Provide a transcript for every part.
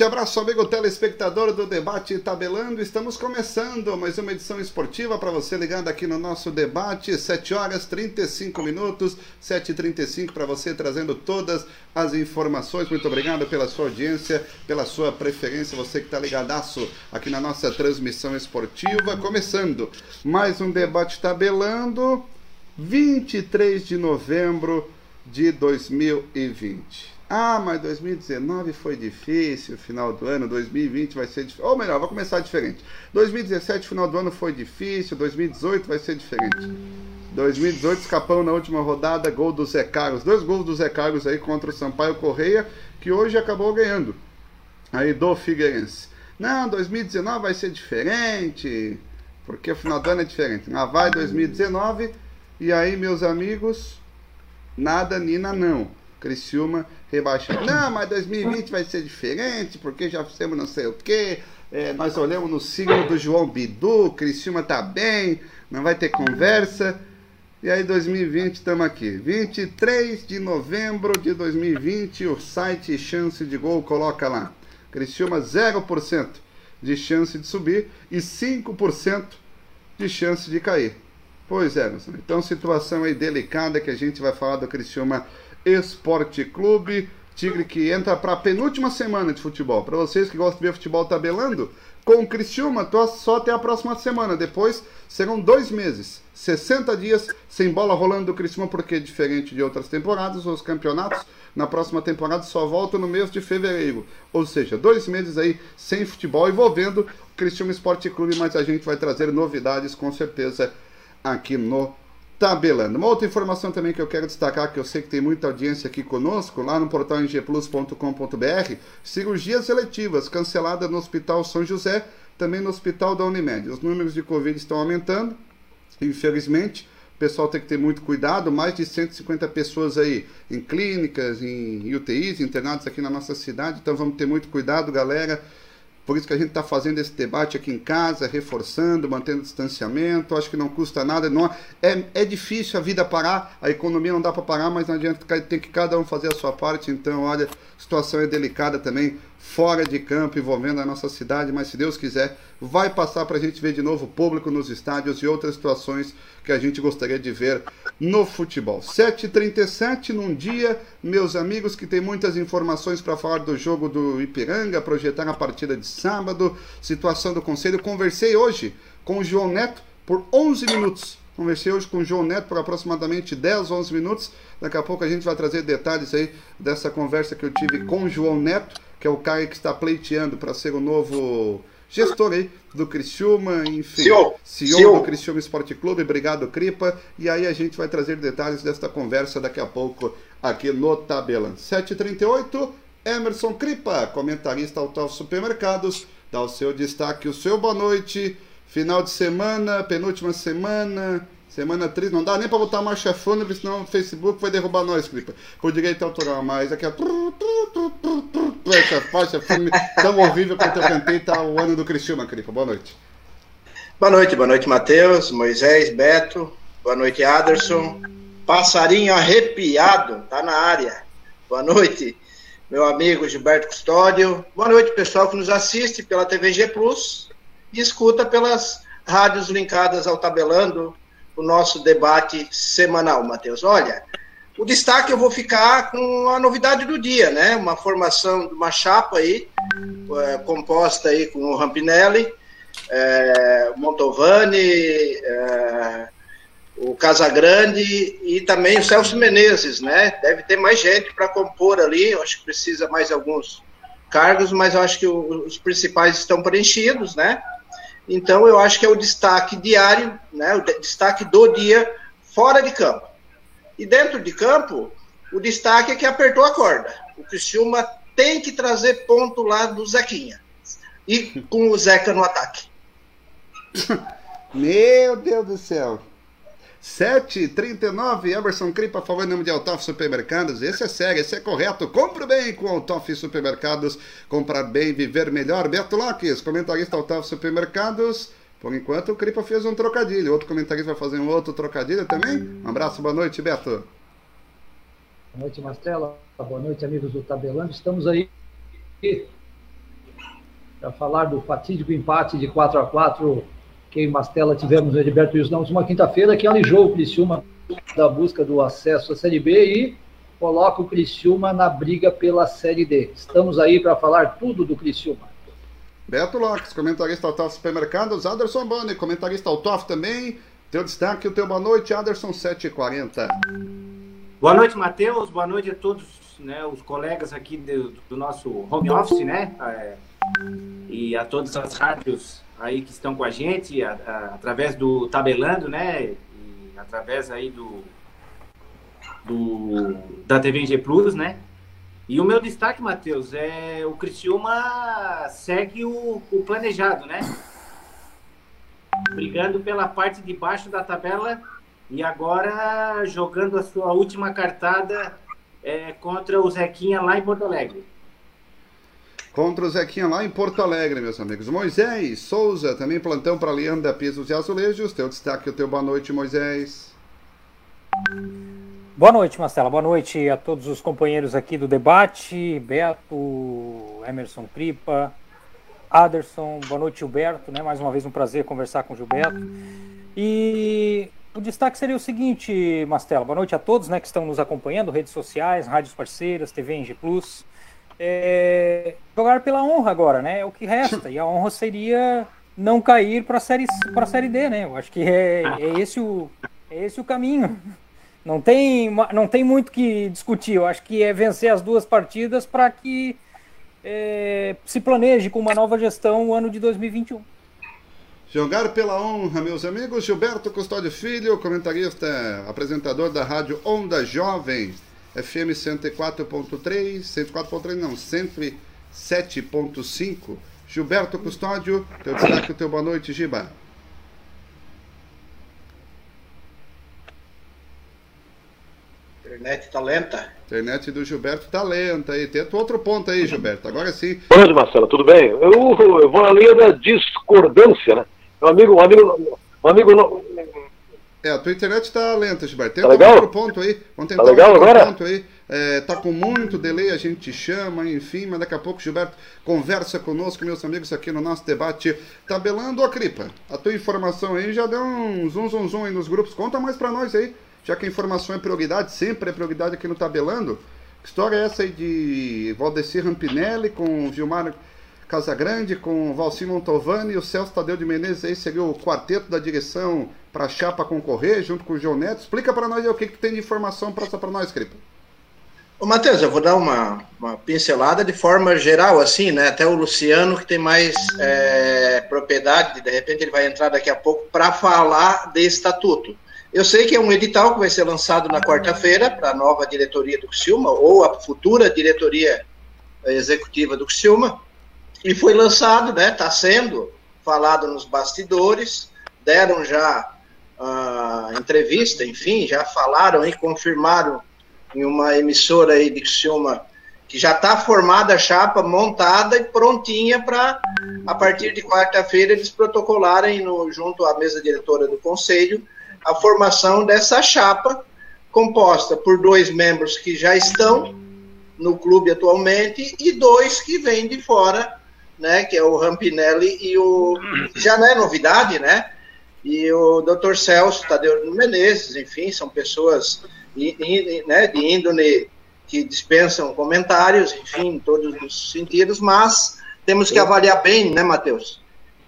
Forte abraço, amigo telespectador do Debate Tabelando. Estamos começando mais uma edição esportiva para você ligado aqui no nosso debate. 7 horas 35 minutos, 7h35 para você trazendo todas as informações. Muito obrigado pela sua audiência, pela sua preferência. Você que está ligadaço aqui na nossa transmissão esportiva. Começando mais um Debate Tabelando, 23 de novembro de 2020. Ah, mas 2019 foi difícil, final do ano, 2020 vai ser difícil. Ou melhor, vou começar diferente. 2017, final do ano foi difícil, 2018 vai ser diferente. 2018, escapão na última rodada, gol do Zé Carlos. Dois gols do Zé Carlos aí contra o Sampaio Correia, que hoje acabou ganhando. Aí do Figueirense. Não, 2019 vai ser diferente, porque o final do ano é diferente. Lá vai 2019, e aí, meus amigos, nada, Nina, não. Criciúma rebaixado. Não, mas 2020 vai ser diferente, porque já fizemos não sei o quê. É, nós olhamos no signo do João Bidu, Criciúma tá bem, não vai ter conversa. E aí 2020 estamos aqui. 23 de novembro de 2020, o site Chance de Gol coloca lá. Criciúma 0% de chance de subir e 5% de chance de cair. Pois é, então situação aí delicada que a gente vai falar do Criciúma Esporte Clube. Tigre que entra para a penúltima semana de futebol. Para vocês que gostam de ver futebol tabelando, com o Criciúma, tô só até a próxima semana. Depois serão dois meses, 60 dias sem bola rolando do Criciúma, porque diferente de outras temporadas, os campeonatos na próxima temporada só voltam no mês de fevereiro. Ou seja, dois meses aí sem futebol envolvendo o Criciúma Esporte Clube, mas a gente vai trazer novidades com certeza aqui no tabelando. Uma outra informação também que eu quero destacar, que eu sei que tem muita audiência aqui conosco, lá no portal ngplus.com.br, cirurgias eletivas canceladas no Hospital São José, também no Hospital da Unimed. Os números de Covid estão aumentando, infelizmente. O pessoal tem que ter muito cuidado, mais de 150 pessoas aí em clínicas, em UTIs, internados aqui na nossa cidade, então vamos ter muito cuidado, galera. Por isso que a gente está fazendo esse debate aqui em casa, reforçando, mantendo distanciamento. Acho que não custa nada. Não, é, é difícil a vida parar, a economia não dá para parar, mas não adianta, tem que cada um fazer a sua parte. Então, olha, a situação é delicada também fora de campo, envolvendo a nossa cidade, mas se Deus quiser, vai passar para a gente ver de novo o público nos estádios e outras situações que a gente gostaria de ver no futebol. 7h37 num dia, meus amigos, que tem muitas informações para falar do jogo do Ipiranga, projetar a partida de sábado, situação do conselho. Conversei hoje com o João Neto por 11 minutos. Conversei hoje com o João Neto por aproximadamente 10, 11 minutos. Daqui a pouco a gente vai trazer detalhes aí dessa conversa que eu tive com o João Neto que é o cara que está pleiteando para ser o novo gestor aí do Criciúma, enfim, CEO, CEO, CEO, do Criciúma Esporte Clube. Obrigado, Cripa. E aí a gente vai trazer detalhes desta conversa daqui a pouco aqui no Tabela. 7h38, Emerson Cripa, comentarista Autógrafo Supermercados, dá o seu destaque, o seu boa noite. Final de semana, penúltima semana, Semana triste, não dá nem pra botar marcha fúnebre, senão o Facebook vai derrubar nós, Clipa. Com direito autoral, mas aqui, ó. Essa faixa fúnebre tão horrível quanto eu cantei, tá o ano do Cristiano, Clipa. Boa noite. Boa noite, boa noite, Matheus, Moisés, Beto. Boa noite, Aderson. Passarinho arrepiado, tá na área. Boa noite, meu amigo Gilberto Custódio. Boa noite, pessoal que nos assiste pela TVG Plus e escuta pelas rádios linkadas ao Tabelando, o nosso debate semanal, Matheus. Olha, o destaque eu vou ficar com a novidade do dia, né? Uma formação de uma chapa aí, é, composta aí com o Rampinelli, é, Montovani, é, o Casagrande e também o Celso Menezes, né? Deve ter mais gente para compor ali, eu acho que precisa mais alguns cargos, mas eu acho que os principais estão preenchidos, né? Então, eu acho que é o destaque diário, né, o destaque do dia fora de campo. E dentro de campo, o destaque é que apertou a corda. O Criciúma tem que trazer ponto lá do Zequinha. E com o Zeca no ataque. Meu Deus do céu. 7,39, Emerson Cripa, favor, em nome de Altoff Supermercados. Esse é sério, esse é correto. Compre bem com Altoff Supermercados. Comprar bem, viver melhor. Beto Lopes, comentarista Altoff Supermercados. Por enquanto, o Cripa fez um trocadilho. Outro comentarista vai fazer um outro trocadilho também. Um abraço, boa noite, Beto. Boa noite, Marcela. Boa noite, amigos do Tabelando. Estamos aí para falar do fatídico empate de 4 a 4 que em Mastela tivemos no Heriberto Wilson na última quinta-feira, que alijou o Criciúma da busca do acesso à Série B e coloca o Criciúma na briga pela Série D. Estamos aí para falar tudo do Criciúma. Beto Lopes, comentarista Autof Supermercados, Anderson Boni, comentarista Autof também. Teu destaque, o teu boa noite, Anderson 740. Boa noite, Matheus. Boa noite a todos né, os colegas aqui do, do nosso home office, né? É, e a todas as rádios aí que estão com a gente, a, a, através do Tabelando, né? E através aí do, do da TVG Plus, né? E o meu destaque, Matheus, é o Criciúma segue o, o planejado, né? Brigando pela parte de baixo da tabela e agora jogando a sua última cartada é, contra o Zequinha lá em Porto Alegre. Contra o Zequinha lá em Porto Alegre, meus amigos. Moisés Souza, também plantão para Leandra Pisos e Azulejos. Teu destaque, o teu boa noite, Moisés. Boa noite, Marcela. Boa noite a todos os companheiros aqui do debate. Beto, Emerson Cripa, Aderson. Boa noite, Gilberto. Né? Mais uma vez um prazer conversar com o Gilberto. E o destaque seria o seguinte, Mastela. Boa noite a todos né, que estão nos acompanhando, redes sociais, rádios parceiras, TV Engie Plus. É, jogar pela honra agora, né? É o que resta. E a honra seria não cair para a série, a série D, né? Eu acho que é, é, esse o, é esse o caminho. Não tem, não tem muito que discutir. Eu acho que é vencer as duas partidas para que é, se planeje com uma nova gestão o ano de 2021. Jogar pela honra, meus amigos. Gilberto Custódio Filho, comentarista, apresentador da rádio Onda Jovem, FM 104.3, 104.3 não, 107.5. Gilberto Custódio, teu destaque, teu boa noite, Giba. Internet tá lenta. Internet do Gilberto tá lenta aí. Tenta outro ponto aí, Gilberto. Agora sim. Boa noite, Marcelo. Tudo bem? Eu, eu vou na linha da discordância, né? Um amigo, um amigo, um amigo. É, a tua internet tá lenta, Gilberto. Tenta tá legal? outro ponto aí. Vamos tentar tá legal outro agora? ponto aí. É, tá com muito delay, a gente te chama, enfim, mas daqui a pouco, Gilberto, conversa conosco, meus amigos, aqui no nosso debate. Tabelando a Cripa. A tua informação aí já deu um zoom, zoom, zoom aí nos grupos. Conta mais pra nós aí já que a informação é prioridade, sempre é prioridade aqui no Tabelando. Que história é essa aí de Valdecir Rampinelli com Gilmar Casagrande, com Valci Montovani e o Celso Tadeu de Menezes aí seria o quarteto da direção para a chapa concorrer, junto com o João Neto. Explica para nós o que, que tem de informação para para nós, Cripa. Ô, Matheus, eu vou dar uma, uma pincelada de forma geral, assim, né? Até o Luciano, que tem mais é, propriedade, de repente ele vai entrar daqui a pouco para falar de estatuto. Eu sei que é um edital que vai ser lançado na quarta-feira para a nova diretoria do Criciúma, ou a futura diretoria executiva do Criciúma, e foi lançado, né? Está sendo falado nos bastidores, deram já uh, entrevista, enfim, já falaram e confirmaram em uma emissora aí de Criciúma que já está formada a chapa, montada e prontinha para, a partir de quarta-feira, eles protocolarem no, junto à mesa diretora do Conselho a formação dessa chapa, composta por dois membros que já estão no clube atualmente e dois que vêm de fora, né, que é o Rampinelli e o já não é novidade, né? E o Dr. Celso Tadeu Menezes, enfim, são pessoas né, de índole que dispensam comentários, enfim, em todos os sentidos, mas temos que avaliar bem, né, Matheus?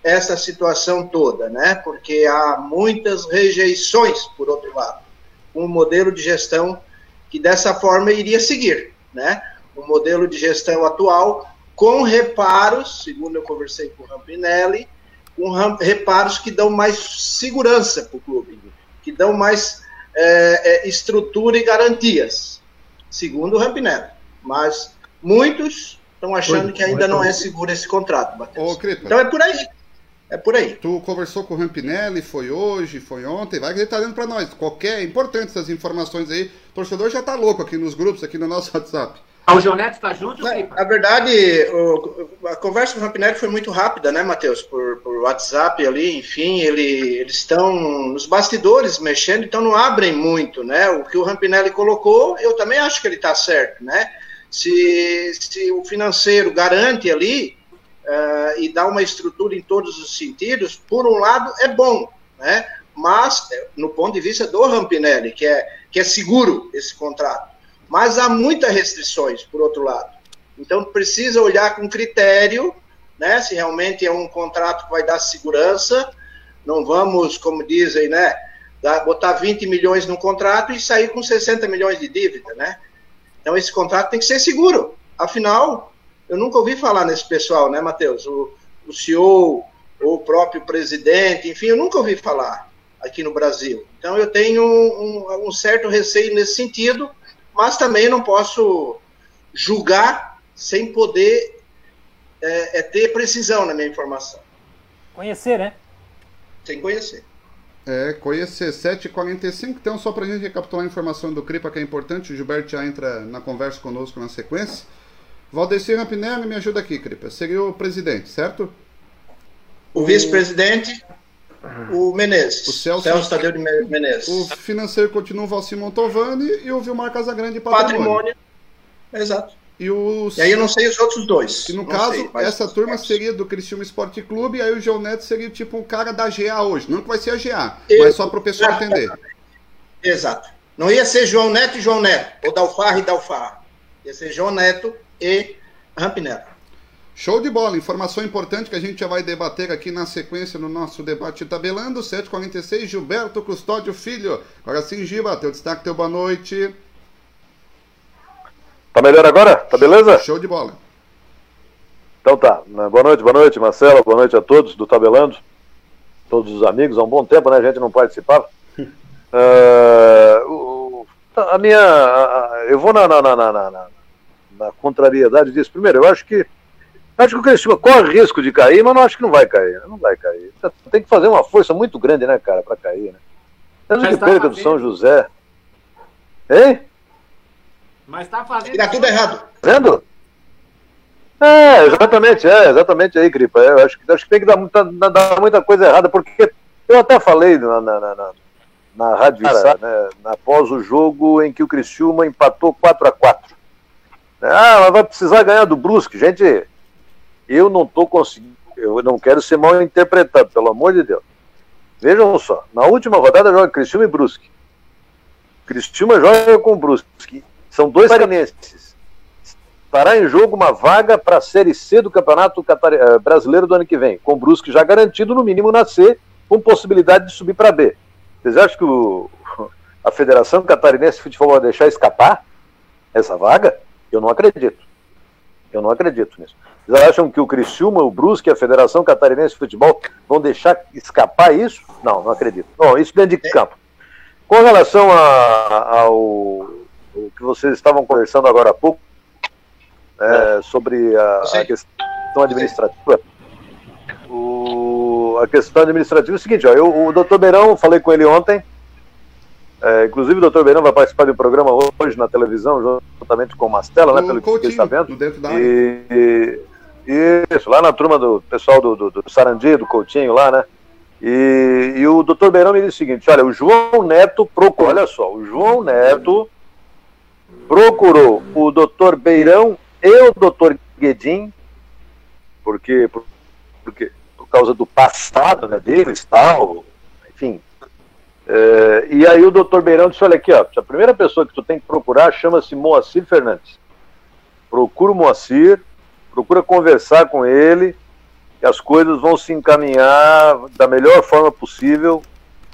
essa situação toda, né? Porque há muitas rejeições, por outro lado, um modelo de gestão que dessa forma iria seguir, né? O modelo de gestão atual com reparos, segundo eu conversei com o Rampinelli, com reparos que dão mais segurança para o clube, que dão mais é, é, estrutura e garantias, segundo o Rampinelli. Mas muitos estão achando que ainda não é seguro esse contrato, Ô, então é por aí. É por aí. Tu conversou com o Rampinelli, foi hoje, foi ontem, vai que ele tá dando para nós. Qualquer, é importante essas informações aí. O torcedor já tá louco aqui nos grupos, aqui no nosso WhatsApp. Ah, o João Neto tá junto? Na, a verdade, o, a conversa com o Rampinelli foi muito rápida, né, Matheus? Por, por WhatsApp ali, enfim, ele, eles estão nos bastidores mexendo, então não abrem muito, né? O que o Rampinelli colocou, eu também acho que ele tá certo, né? Se, se o financeiro garante ali, uh, e dar uma estrutura em todos os sentidos, por um lado, é bom, né? mas no ponto de vista do Rampinelli, que é, que é seguro esse contrato. Mas há muitas restrições, por outro lado. Então precisa olhar com critério, né, se realmente é um contrato que vai dar segurança. Não vamos, como dizem, né, botar 20 milhões no contrato e sair com 60 milhões de dívida, né? Então esse contrato tem que ser seguro. Afinal, eu nunca ouvi falar nesse pessoal, né, Matheus? O, o CEO, o próprio presidente, enfim, eu nunca ouvi falar aqui no Brasil. Então eu tenho um, um certo receio nesse sentido, mas também não posso julgar sem poder é, é ter precisão na minha informação. Conhecer, né? Sem conhecer. É, conhecer 7h45. Então, só para a gente recapitular a informação do CRIPA, que é importante, o Gilberto já entra na conversa conosco na sequência. Valdecir Rampinelli, me ajuda aqui, Cripa. Seria o presidente, certo? O vice-presidente, o Menezes. O Celso, Celso Tadeu de Menezes. O financeiro continua o Valci Montovani e o Vilmar Casagrande Patrimônio. Patrimônio. Exato. E, os... e aí eu não sei os outros dois. E no caso, sei, essa turma seria do Cristiano Esporte Clube, e aí o João Neto seria tipo um cara da GA hoje. Não que vai ser a GA, eu... mas só para o pessoal entender. Exato. Não ia ser João Neto e João Neto, ou Dalfarra e Dalfarra. Ia ser João Neto e Rampinello. Show de bola, informação importante que a gente já vai debater aqui na sequência no nosso debate tabelando. 746, Gilberto Custódio Filho. Agora sim, Giba, teu destaque, teu boa noite. Tá melhor agora? Tá beleza? Show de bola. Então tá. Boa noite, boa noite, Marcelo. Boa noite a todos do Tabelando. Todos os amigos. Há um bom tempo, né? A gente não participava. uh, a minha. eu vou na, na, na, na, na contrariedade disso. Primeiro, eu acho que Acho que o Criciúma corre risco de cair, mas não acho que não vai cair. Não vai cair. Tem que fazer uma força muito grande, né, cara, para cair, né? Tanto que perca do São José. Hein? Mas tá fazendo. Tá tudo errado. Vendo? É, exatamente, é, exatamente aí, Gripa. Eu acho que, acho que tem que dar muita, dar muita coisa errada, porque eu até falei na, na, na, na rádio cara, né, após o jogo em que o Criciúma empatou 4 a 4 Ah, mas vai precisar ganhar do Brusque. Gente, eu não estou conseguindo, eu não quero ser mal interpretado, pelo amor de Deus. Vejam só, na última rodada joga Cristiúma e Brusque. Cristiúma joga com Brusque. São dois carinenses. Estará em jogo uma vaga para a Série C do Campeonato eh, Brasileiro do ano que vem, com Brusque já garantido no mínimo na C, com possibilidade de subir para B. Vocês acham que o, a Federação Catarinense de Futebol vai deixar escapar essa vaga? Eu não acredito. Eu não acredito nisso. Vocês acham que o Criciúma, o Brusque e a Federação Catarinense de Futebol vão deixar escapar isso? Não, não acredito. Bom, isso dentro de campo. Com relação a, ao, que vocês estavam conversando agora há pouco, é, sobre a, a, questão administrativa, o, a questão administrativa é o seguinte, ó, eu, o doutor Beirão, falei com ele ontem, é, inclusive o doutor Beirão vai participar do programa hoje na televisão, juntamente com o Mastella, né, pelo que fiquei sabendo. Dentro da e, e, isso, lá na turma do pessoal do, do, do Sarandi, do Coutinho lá, né? E, e o doutor Beirão me disse o seguinte: olha, o João Neto procurou, olha só, o João Neto procurou o doutor Beirão e o doutor Guedin, porque, porque por causa do passado né, deles, tal, enfim. É, e aí o doutor Beirão disse: olha aqui, ó, a primeira pessoa que tu tem que procurar chama-se Moacir Fernandes. Procura o Moacir procura conversar com ele e as coisas vão se encaminhar da melhor forma possível,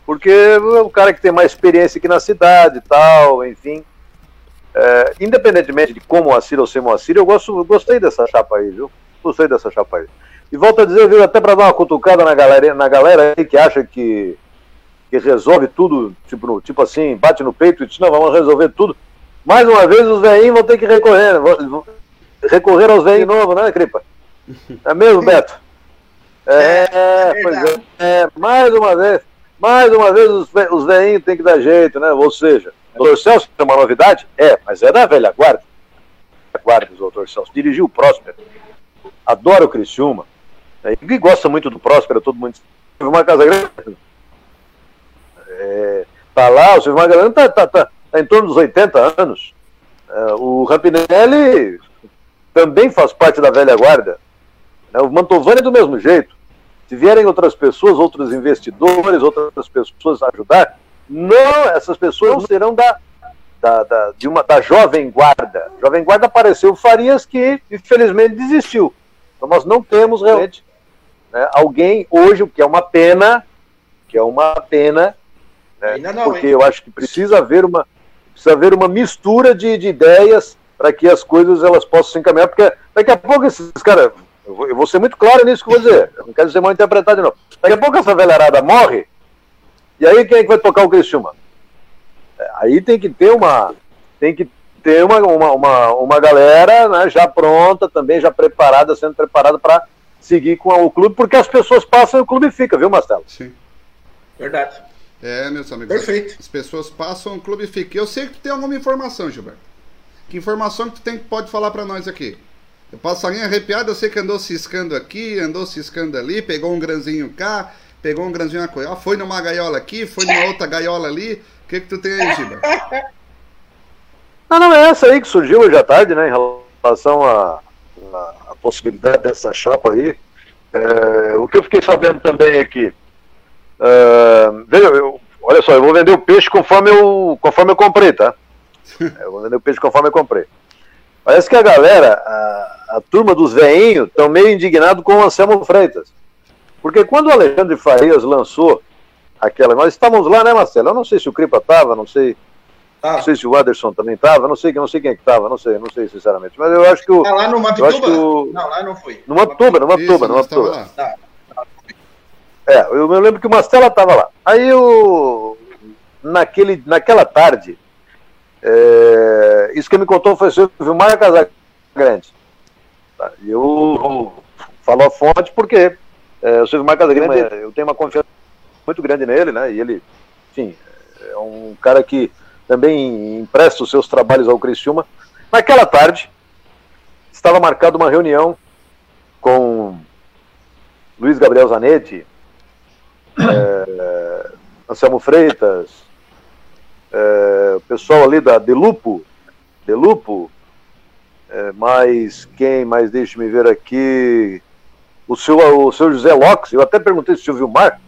porque é o cara que tem mais experiência aqui na cidade tal, enfim. É, independentemente de como Moacir ou sem Moacir, eu, gosto, eu gostei dessa chapa aí, viu? Gostei dessa chapa aí. E volto a dizer, viu, até para dar uma cutucada na galera, na galera aí que acha que, que resolve tudo, tipo, tipo assim, bate no peito e diz, não, vamos resolver tudo. Mais uma vez os velhinhos vão ter que recorrer, recorrer aos velhos de novo, né, Cripa? É mesmo, Beto? É, é pois é, é, mais uma vez, mais uma vez os, os velhinhos têm que dar jeito, né? Ou seja, o doutor Celso é uma novidade? É, mas é da velha guarda. Guarda do doutor Celso. Dirigiu o Próspero. Adora o Criciúma. É, e gosta muito do Próspero, todo mundo. Uma casa grande. É, tá lá, o Silvio Magalhães tá, tá, tá, tá, em torno dos 80 anos. É, o Rampinelli também faz parte da velha guarda. Né? O Mantovani é do mesmo jeito. Se vierem outras pessoas, outros investidores, outras pessoas ajudar, não, essas pessoas não serão da, da, da, de uma, da Jovem Guarda. Jovem Guarda apareceu Farias, que infelizmente desistiu. Então nós não temos realmente né, alguém hoje, o que é uma pena, que é uma pena, né, não, porque hein? eu acho que precisa haver uma, precisa haver uma mistura de, de ideias para que as coisas elas possam se encaminhar, porque daqui a pouco esses caras, eu vou, eu vou ser muito claro nisso que eu vou dizer, eu não quero ser mal interpretado de novo. Daqui a pouco essa velharada morre, e aí quem é que vai tocar o Criciúma? É, aí tem que ter uma, tem que ter uma, uma, uma, uma galera né, já pronta também, já preparada, sendo preparada para seguir com o clube, porque as pessoas passam e o clube fica, viu, Marcelo? Sim. Verdade. É, meus amigos. Perfeito. As pessoas passam, o clube fica. Eu sei que tu tem alguma informação, Gilberto. Que informação que tu tem que pode falar para nós aqui? Eu passarinho arrepiado, eu sei que andou ciscando aqui, andou ciscando ali, pegou um granzinho cá, pegou um granzinho na foi numa gaiola aqui, foi numa outra gaiola ali. O que que tu tem aí, Gilberto? Não, não, é essa aí que surgiu hoje à tarde, né, em relação à possibilidade dessa chapa aí. É, o que eu fiquei sabendo também é que Uh, veja, eu, olha só, eu vou vender o peixe conforme eu, conforme eu comprei, tá? Eu vou vender o peixe conforme eu comprei. Parece que a galera, a, a turma dos veinhos, estão meio indignado com o Anselmo Freitas. Porque quando o Alexandre Farias lançou aquela. Nós estávamos lá, né, Marcelo? Eu não sei se o Cripa estava, não sei. Ah. Não sei se o Aderson também estava, não sei, não sei quem é que estava, não sei, não sei sinceramente. Mas eu acho que o. Ah, lá no Mapituba? O... Não, lá não foi. No Mapituba, no Mapituba, no Mapituba. É, eu, eu lembro que o Mastella estava lá. Aí eu, naquele, naquela tarde, é, isso que me contou foi o Vilmar Casagrande. Tá? Eu falo a fonte porque é, o Silvio Casagrande, eu tenho uma confiança muito grande nele, né? E ele, enfim, é um cara que também empresta os seus trabalhos ao Criciúma. Naquela tarde, estava marcada uma reunião com Luiz Gabriel Zanetti, é, Anselmo Freitas, é, o pessoal ali da Delupo, Delupo, é, mais quem mais, deixe-me ver aqui, o seu, o seu José Lopes, eu até perguntei se o Vilmar,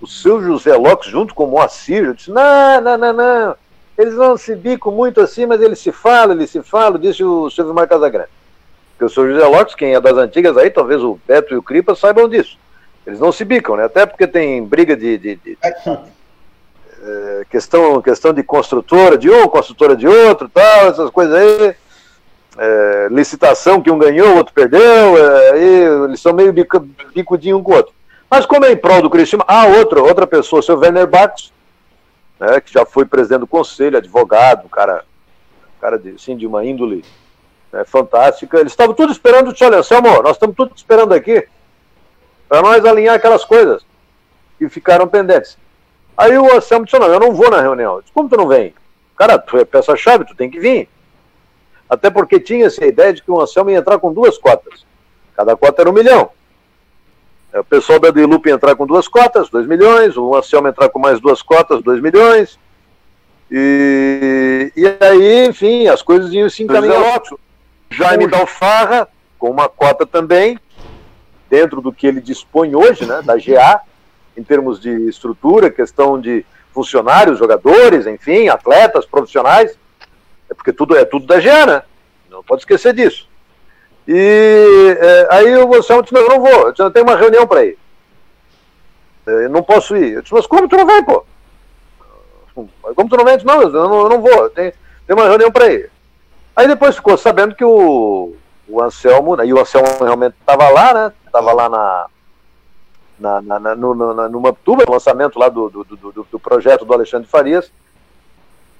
o seu José Lopes junto com o Moacir, eu disse, não, não, não, não, eles não se bicam muito assim, mas eles se falam, eles se falam, disse o seu Vilmar Casagrande. Porque o seu José Lopes, quem é das antigas aí, talvez o Beto e o Cripa saibam disso. Eles não se bicam, né? Até porque tem briga de, de, de, é, questão, questão de construtora de um, construtora de outro, tal, essas coisas aí. É, licitação que um ganhou, o outro perdeu, aí eles são meio bico, bicudinho um com o outro. Mas como é em prol do Cristiano, ah, outra, outra pessoa, seu Werner Bartos, né, que já foi presidente do conselho, advogado, cara, cara de, assim, de uma índole né, fantástica. Eles estavam tudo esperando, olha, Selmo, nós estamos tudo esperando aqui para nós alinhar aquelas coisas que ficaram pendentes. Aí o Anselmo disse: Não, eu não vou na reunião. Eu disse: Como tu não vem? Cara, tu é peça-chave, tu tem que vir. Até porque tinha-se a ideia de que o Anselmo ia entrar com duas cotas. Cada cota era um milhão. O pessoal da Delupe ia entrar com duas cotas, dois milhões. O Anselmo entrar com mais duas cotas, dois milhões. E, e aí, enfim, as coisas iam se encaminhar. Jaime Dalfarra, com uma cota também, dentro do que ele dispõe hoje, né, da GA, em termos de estrutura, questão de funcionários, jogadores, enfim, atletas, profissionais, é porque tudo é tudo da GA, né? Não pode esquecer disso. E é, aí o Anselmo disse, não, eu não vou, eu disse, eu tenho uma reunião para ir. É, eu não posso ir. Eu disse, mas como tu não vai, pô? Como tu não vem? Eu disse, não, eu não, eu não vou, tem, uma reunião para ir. Aí depois ficou sabendo que o, o Anselmo, né, e o Anselmo realmente estava lá, né? Estava lá na, na, na, na, no, na, no Maptuba, lançamento lá do, do, do, do, projeto do Alexandre Farias.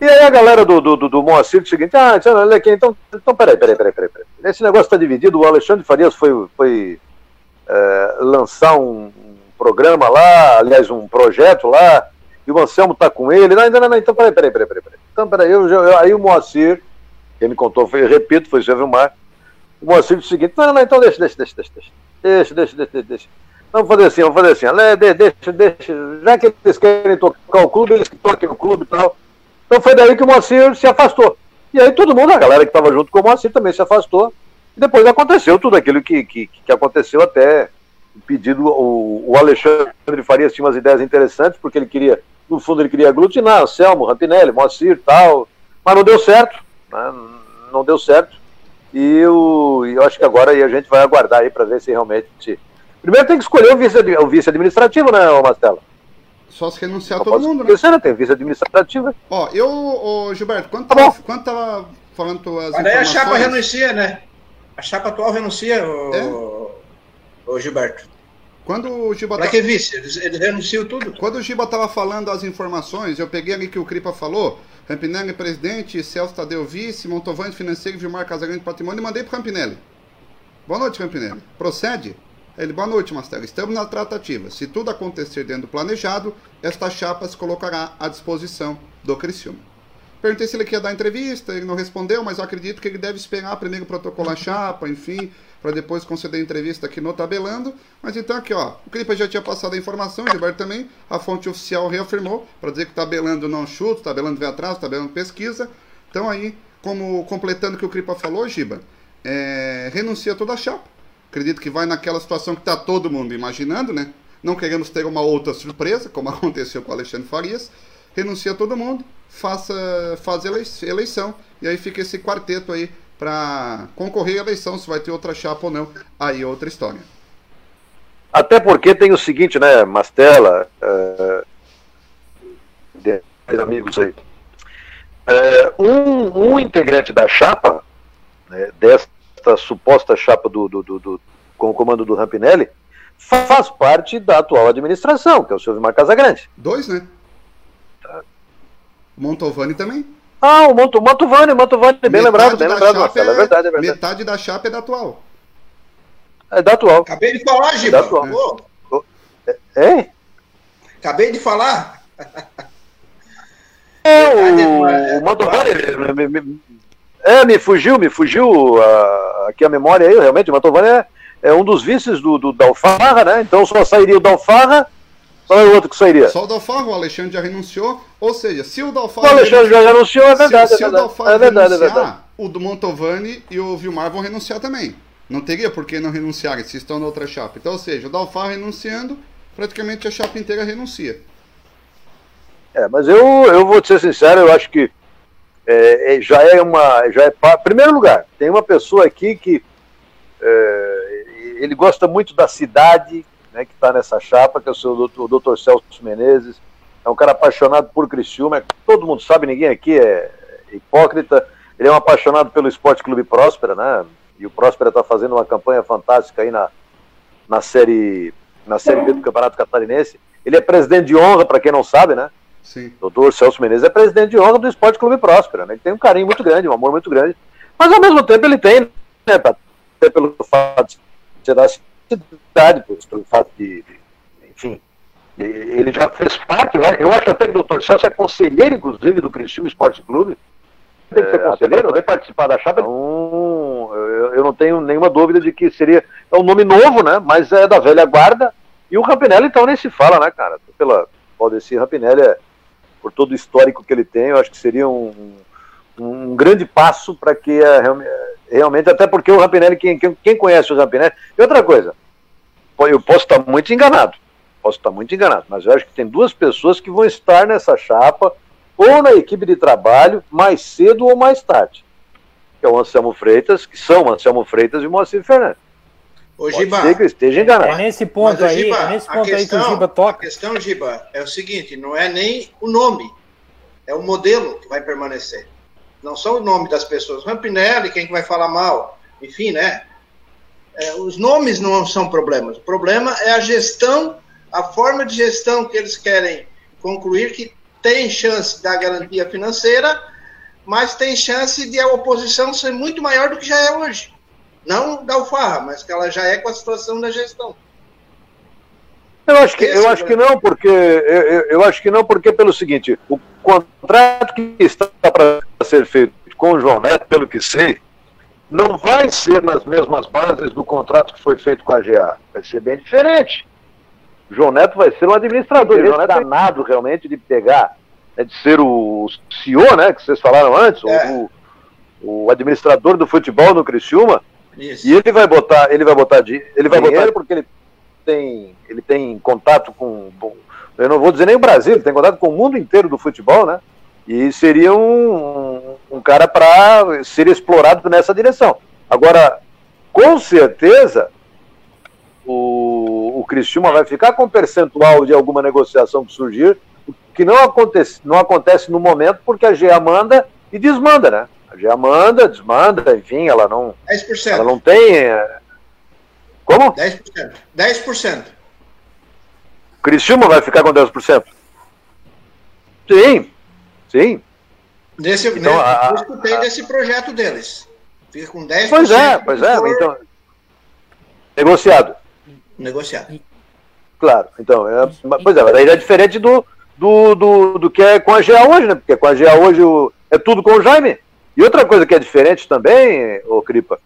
E aí a galera do, do, do Moacir disse o seguinte, ah, olha aqui, então, então peraí, peraí, peraí, peraí, peraí. Esse negócio está dividido, o Alexandre Farias foi, foi é, lançar um, programa lá, aliás, um projeto lá, e o Anselmo está com ele. Não, não, não, então peraí, peraí, peraí, peraí. Então, peraí, eu, eu, aí o Moacir, quem me contou, foi, repito, foi Zé Vilmar, o Moacir disse o seguinte, não, não, então deixa, deixa, deixa, deixa, deixa, deixa, deixa, deixa, deixa. Vamos fazer assim, vamos fazer assim, deixa, deixa, já que eles querem tocar o clube, eles que toquem o clube e tal. Então foi daí que o Moacir se afastou. E aí todo mundo, a galera que estava junto com o Moacir também se afastou. E depois aconteceu tudo aquilo que, que, que aconteceu até pedido, o, o Alexandre Farias tinha umas ideias interessantes, porque ele queria, no fundo ele queria aglutinar Selmo, Rampinelli, Moacir tal, mas não deu certo, né? não deu certo. E eu, eu acho que agora aí a gente vai aguardar aí para ver se realmente. Primeiro tem que escolher o vice, o vice administrativo, né, Mastela? Só se renunciar todo mundo, né? Você tem vice administrativo. Ó, eu, ô, Gilberto, quanto tá tava, quanto tava falando tuas Mas aí a chapa renuncia, né? A chapa atual renuncia, o, é? o Gilberto. Quando o Giba Pra que vice? Eles, eles renunciam tudo. Quando o Giba tava falando as informações, eu peguei ali que o Cripa falou, Rampinelli presidente, Celso Tadeu vice, Montovani financeiro, Vilmar Casagrande patrimônio, e mandei pro Rampinelli. Boa noite, Rampinelli. Procede? Ele, boa noite, Mastela. Estamos na tratativa. Se tudo acontecer dentro do planejado, esta chapa se colocará à disposição do Criciúma. Perguntei se ele queria dar entrevista, ele não respondeu, mas eu acredito que ele deve esperar primeiro protocolar a chapa, enfim, para depois conceder entrevista aqui no Tabelando. Mas então aqui, ó, o Cripa já tinha passado a informação, o Gilberto também, a fonte oficial reafirmou, para dizer que o Tabelando não chuta, o Tabelando vem atrás, o Tabelando pesquisa. Então aí, como completando o que o Cripa falou, Giba, é, renuncia toda a chapa Acredito que vai naquela situação que está todo mundo imaginando, né? Não queremos ter uma outra surpresa, como aconteceu com o Alexandre Farias. Renuncia todo mundo, faça, faz eleição, e aí fica esse quarteto aí para concorrer à eleição, se vai ter outra chapa ou não, aí é outra história. Até porque tem o seguinte, né, Mastela, uh, amigos aí, uh, um, um integrante da chapa, né, dessa esta suposta chapa do, do, do, do, com o comando do Rampinelli faz parte da atual administração, que é o senhor Vilmar Casagrande. Dois, né? Tá. Montovani também. Ah, o Monto, Montovani, Montovani, bem metade lembrado, bem lembrado, Marcelo, é, é, verdade, é verdade. Metade da chapa é da atual. É da atual. Acabei de falar, Giba. É da atual. É. é? Acabei de falar. É, o, é o Montovani é, me fugiu, me fugiu uh, aqui a memória aí, realmente, o Mantovani é, é um dos vices do, do Dalfarra, né? Então só sairia o Dalfarra, qual é o outro que sairia? Só o Dalfarra, o Alexandre já renunciou, ou seja, se o Dalfarra... O Alexandre já renunciou, é verdade, se, é verdade. Se o é verdade, é verdade. o do Montovani e o Vilmar vão renunciar também. Não teria por que não renunciarem, se estão na outra chapa. Então, ou seja, o Dalfarra renunciando, praticamente a chapa inteira renuncia. É, mas eu, eu vou te ser sincero, eu acho que é, é, já é uma. Já é, primeiro lugar, tem uma pessoa aqui que é, ele gosta muito da cidade né, que está nessa chapa, que é o, seu, o doutor Celso Menezes. É um cara apaixonado por Criciúma, todo mundo sabe, ninguém aqui é hipócrita. Ele é um apaixonado pelo Esporte Clube Próspera, né? E o Próspera está fazendo uma campanha fantástica aí na, na série na série B do Campeonato Catarinense. Ele é presidente de honra, para quem não sabe, né? Sim. O doutor Celso Menezes é presidente de honra do Esporte Clube Próspera, né? Ele tem um carinho muito grande, um amor muito grande. Mas ao mesmo tempo ele tem, né, até pelo fato de ser da cidade, pelo fato de, de enfim, ele já fez parte, né? eu acho até que o doutor Celso é conselheiro, inclusive, do Criciúma Esporte Clube. Tem que ser é, conselheiro, vai participar da chapa. Então, eu, eu, não tenho nenhuma dúvida de que seria é um nome novo, né? Mas é da velha guarda. E o Rampinelli, então, nem se fala, né, cara? Pela Valdeci Rampinelli é por todo o histórico que ele tem, eu acho que seria um, um grande passo para que a, realmente, até porque o Rampinelli, quem, quem conhece o Rampinelli, e outra coisa, eu posso estar muito enganado, posso estar muito enganado, mas eu acho que tem duas pessoas que vão estar nessa chapa, ou na equipe de trabalho, mais cedo ou mais tarde, que é o Anselmo Freitas, que são o Anselmo Freitas e o Moacir Fernandes. Ô, Giba, Pode ser que eu esteja enganado. É nesse ponto Mas, aí, Giba, é nesse ponto questão, aí que o Giba toca. A questão, Giba, é o seguinte, não é nem o nome, é o modelo que vai permanecer. Não são o nome das pessoas. Rampinelli, quem que vai falar mal, enfim, né? É, os nomes não são problemas. O problema é a gestão, a forma de gestão que eles querem concluir, que tem chance da garantia financeira, mas tem chance de a oposição ser muito maior do que já é hoje. Não da Alfarra, mas que ela já é com a situação da gestão. Eu acho que, eu acho que não, porque eu, eu, acho que não, porque pelo seguinte, o contrato que está para ser feito com o João Neto, pelo que sei, não vai ser nas mesmas bases do contrato que foi feito com a GA. Vai ser bem diferente. O João Neto vai ser um administrador. Ele é danado realmente de pegar, né, de ser o CEO, né, que vocês falaram antes, é. o, o administrador do futebol no Criciúma, Isso. E ele vai botar, ele vai botar de, ele vai botar porque ele tem, ele tem contato com, eu não vou dizer nem o Brasil, ele tem contato com o mundo inteiro do futebol, né? E seria um, um cara para ser explorado nessa direção. Agora, com certeza, o, o vai ficar com percentual de alguma negociação que surgir, que não acontece, não acontece no momento, porque a GA manda e desmanda, né? A GA manda, desmanda, enfim, ela não. 10%. Ela não tem. É, como? 10%. 10%. Cristiúma vai ficar com 10%? Sim, sim. Nesse, então, né, a, a, desse projeto deles. Fica com 10%. Pois é, pois é. Então, negociado. Negociado. Claro, então, é, pois é, mas aí é diferente do, do, do, do que é com a GA hoje, né? Porque com a GA hoje o, é tudo com o Jaime. E outra coisa que é diferente também, ô Cripa,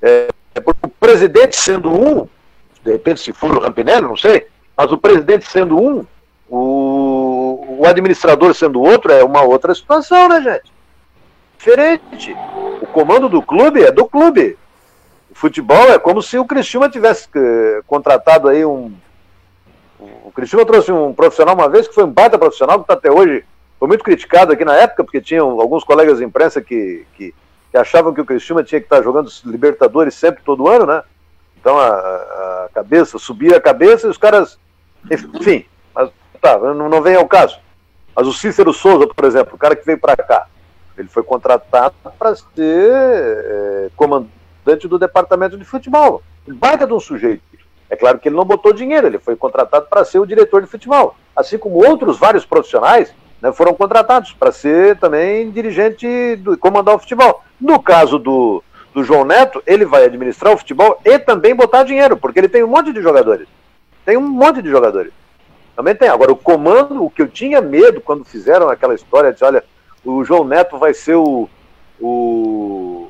é, é o presidente sendo um, de repente se for o Rampinelli, não sei, mas o presidente sendo um, o, o administrador sendo outro, é uma outra situação, né, gente? Diferente. O comando do clube é do clube. O futebol é como se o Cristiúma tivesse uh, contratado aí um. O Cristiúma trouxe um profissional uma vez que foi um baita profissional, que está até hoje foi muito criticado aqui na época, porque tinham alguns colegas de imprensa que, que, que achavam que o Cristiúma tinha que estar jogando Libertadores sempre, todo ano, né? Então a, a cabeça, subia a cabeça e os caras. Enfim, mas, tá, não, não vem ao caso. Mas o Cícero Souza, por exemplo, o cara que veio para cá, ele foi contratado para ser é, comandante do departamento de futebol. Baita de um sujeito. É claro que ele não botou dinheiro, ele foi contratado para ser o diretor de futebol. Assim como outros vários profissionais né, foram contratados para ser também dirigente, do, comandar o futebol. No caso do, do João Neto, ele vai administrar o futebol e também botar dinheiro, porque ele tem um monte de jogadores. Tem um monte de jogadores. Também tem. Agora, o comando, o que eu tinha medo quando fizeram aquela história de, olha, o João Neto vai ser o. O,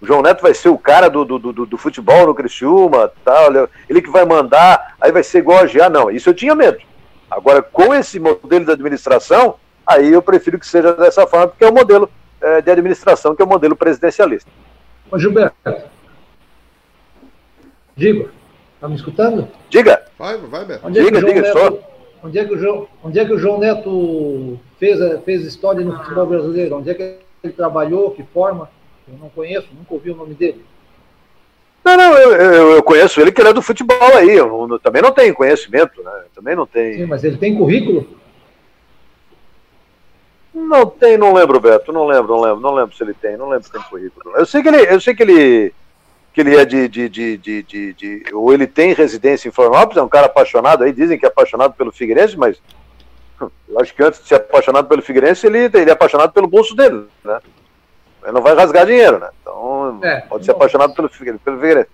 o João Neto vai ser o cara do, do, do, do futebol no Criciúma, tal, ele que vai mandar, aí vai ser igual a GA. Não, isso eu tinha medo. Agora, com esse modelo de administração, aí eu prefiro que seja dessa forma, porque é o modelo é, de administração, que é o modelo presidencialista. Ô Gilberto, diga, está me escutando? Diga. Vai, vai, Beto. Onde é diga, diga, Neto, só. Onde é, que o João, onde é que o João Neto fez, fez história no futebol brasileiro? Onde é que ele trabalhou? Que forma? Eu não conheço, nunca ouvi o nome dele. Não, não, eu, eu, eu, conheço ele que ele é do futebol aí. Eu, eu, também não tenho conhecimento, né? Também não tem. Sim, mas ele tem currículo? Não tem, não lembro, Beto. Não lembro, não lembro, não lembro se ele tem, não lembro se tem currículo. Eu sei que ele, eu sei que ele, que ele é de, de, de, de, ou ele tem residência em Florianópolis, é um cara apaixonado aí, dizem que é apaixonado pelo Figueirense, mas eu acho que antes de ser apaixonado pelo Figueirense, ele, ele é apaixonado pelo bolso dele, né? Ele não vai rasgar dinheiro, né? Então, é, pode ser apaixonado pelo Figueirense, pelo Figueirense.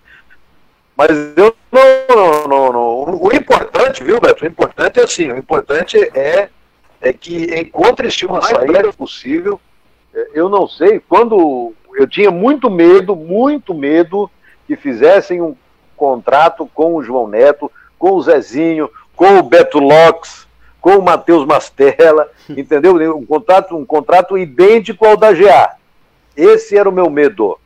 Mas eu não, não, não, não, O importante, viu, Beto? O importante é assim, o importante é, é que encontre-se uma saída possível. É, eu não sei, quando eu tinha muito medo, muito medo que fizessem um contrato com o João Neto, com o Zezinho, com o Beto Locks, com o Matheus Mastella, entendeu? Um contrato, um contrato idêntico ao da GA. Esse era o meu medo.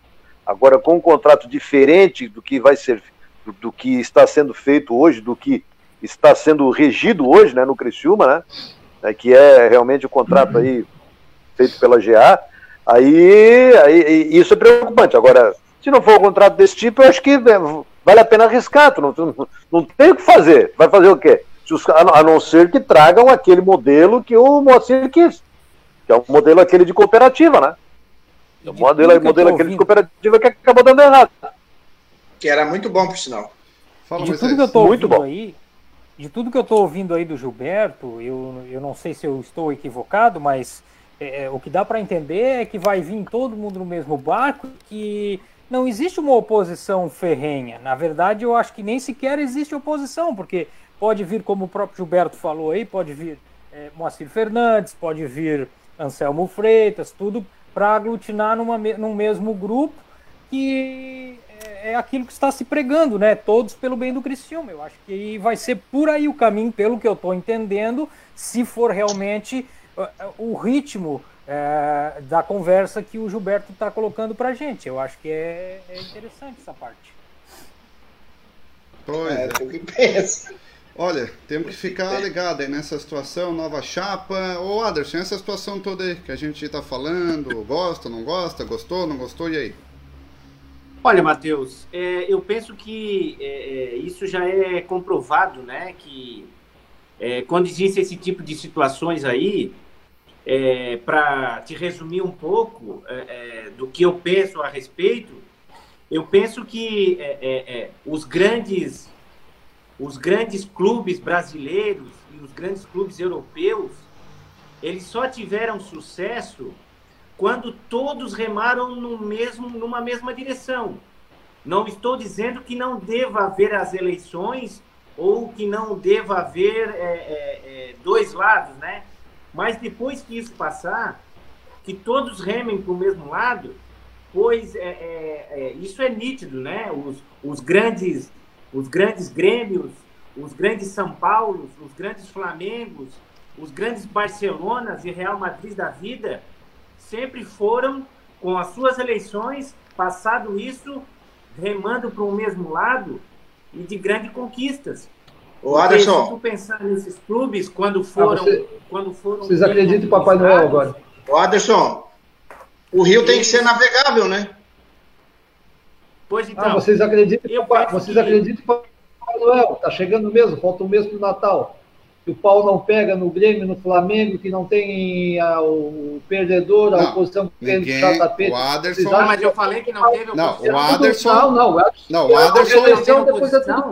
Agora, com um contrato diferente do que vai ser, do, do que está sendo feito hoje, do que está sendo regido hoje, né, no Criciúma, né, né que é realmente o contrato aí feito pela GA, aí, aí isso é preocupante. Agora, se não for um contrato desse tipo, eu acho que vale a pena arriscar, tu não, tu não, tem o que fazer. Vai fazer o quê? A não ser que tragam aquele modelo que o Moacir quis, que é o modelo aquele de cooperativa, né? É o modelo, modelo aquele de cooperativa que acabou dando errado. Que era muito bom, por sinal. Fala, de tudo que eu tô muito bom. aí, de tudo que eu estou ouvindo aí do Gilberto, eu, eu não sei se eu estou equivocado, mas é, é o que dá para entender é que vai vir todo mundo no mesmo barco, que não existe uma oposição ferrenha. Na verdade, eu acho que nem sequer existe oposição, porque pode vir, como o próprio Gilberto falou aí, pode vir é, Moacir Fernandes, pode vir Anselmo Freitas, tudo para aglutinar numa, num mesmo grupo que é, é aquilo que está se pregando, né? Todos pelo bem do Criciúma. Eu acho que vai ser por aí o caminho, pelo que eu estou entendendo, se for realmente o ritmo é, da conversa que o Gilberto está colocando para gente. Eu acho que é, é interessante essa parte. Pois é, é. Olha, temos que ficar ligado aí nessa situação, nova chapa. Ô Aderson, essa situação toda aí que a gente está falando, gosta, não gosta, gostou, não gostou, e aí? Olha, Matheus, é, eu penso que é, é isso já é comprovado, né? Que é, quando existe esse tipo de situações aí, é, para te resumir um pouco é, é, do que eu penso a respeito, eu penso que os grandes os grandes clubes brasileiros e os grandes clubes europeus, eles só tiveram sucesso quando todos remaram no mesmo, numa mesma direção. Não estou dizendo que não deva haver as eleições ou que não deva haver é, é, é, dois lados, né? Mas depois que isso passar, que todos remem para o mesmo lado, pois é, é, é, isso é nítido, né? Os, os grandes os grandes Grêmios, os grandes São Paulos, os grandes Flamengos, os grandes Barcelonas e Real Madrid da vida sempre foram, com as suas eleições, passado isso, remando para o mesmo lado e de grandes conquistas. O Anderson. Se tu pensar nesses clubes, quando ah, foram. Ah, você, quando foram vocês acreditam em Papai Noel agora? O Anderson, o rio tem que ser navegável, né? Pois ah, então. Ah, vocês acreditam, vocês que... acreditam em Papai Noel? Tá chegando mesmo, falta um mês para o Natal que o pau não pega no Grêmio, no Flamengo, que não tem a, o perdedor, a não, oposição que tem no tapete. O Aderson. Não, mas eu falei que não teve oposição. Não, o Aderson. Não, não, não, o Aderson. Depois é tudo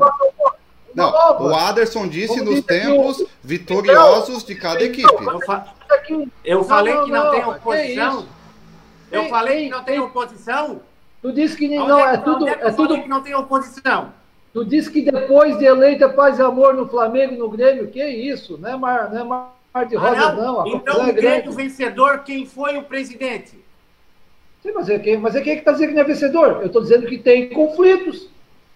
não, o Aderson disse nos tempos vitoriosos de cada equipe. Eu, fa... eu falei que não, tem oposição. Eu falei que não tem oposição. Tu disse que não, é, tudo. É tudo que não tem oposição. Tu disse que depois de eleita paz e amor no Flamengo no Grêmio, que isso? Não é mar, não é mar de rosa, ah, não. não. Então, é o Grêmio vencedor, quem foi o presidente? Sim, mas é quem, mas é quem é que está dizendo que não é vencedor? Eu estou dizendo que tem conflitos.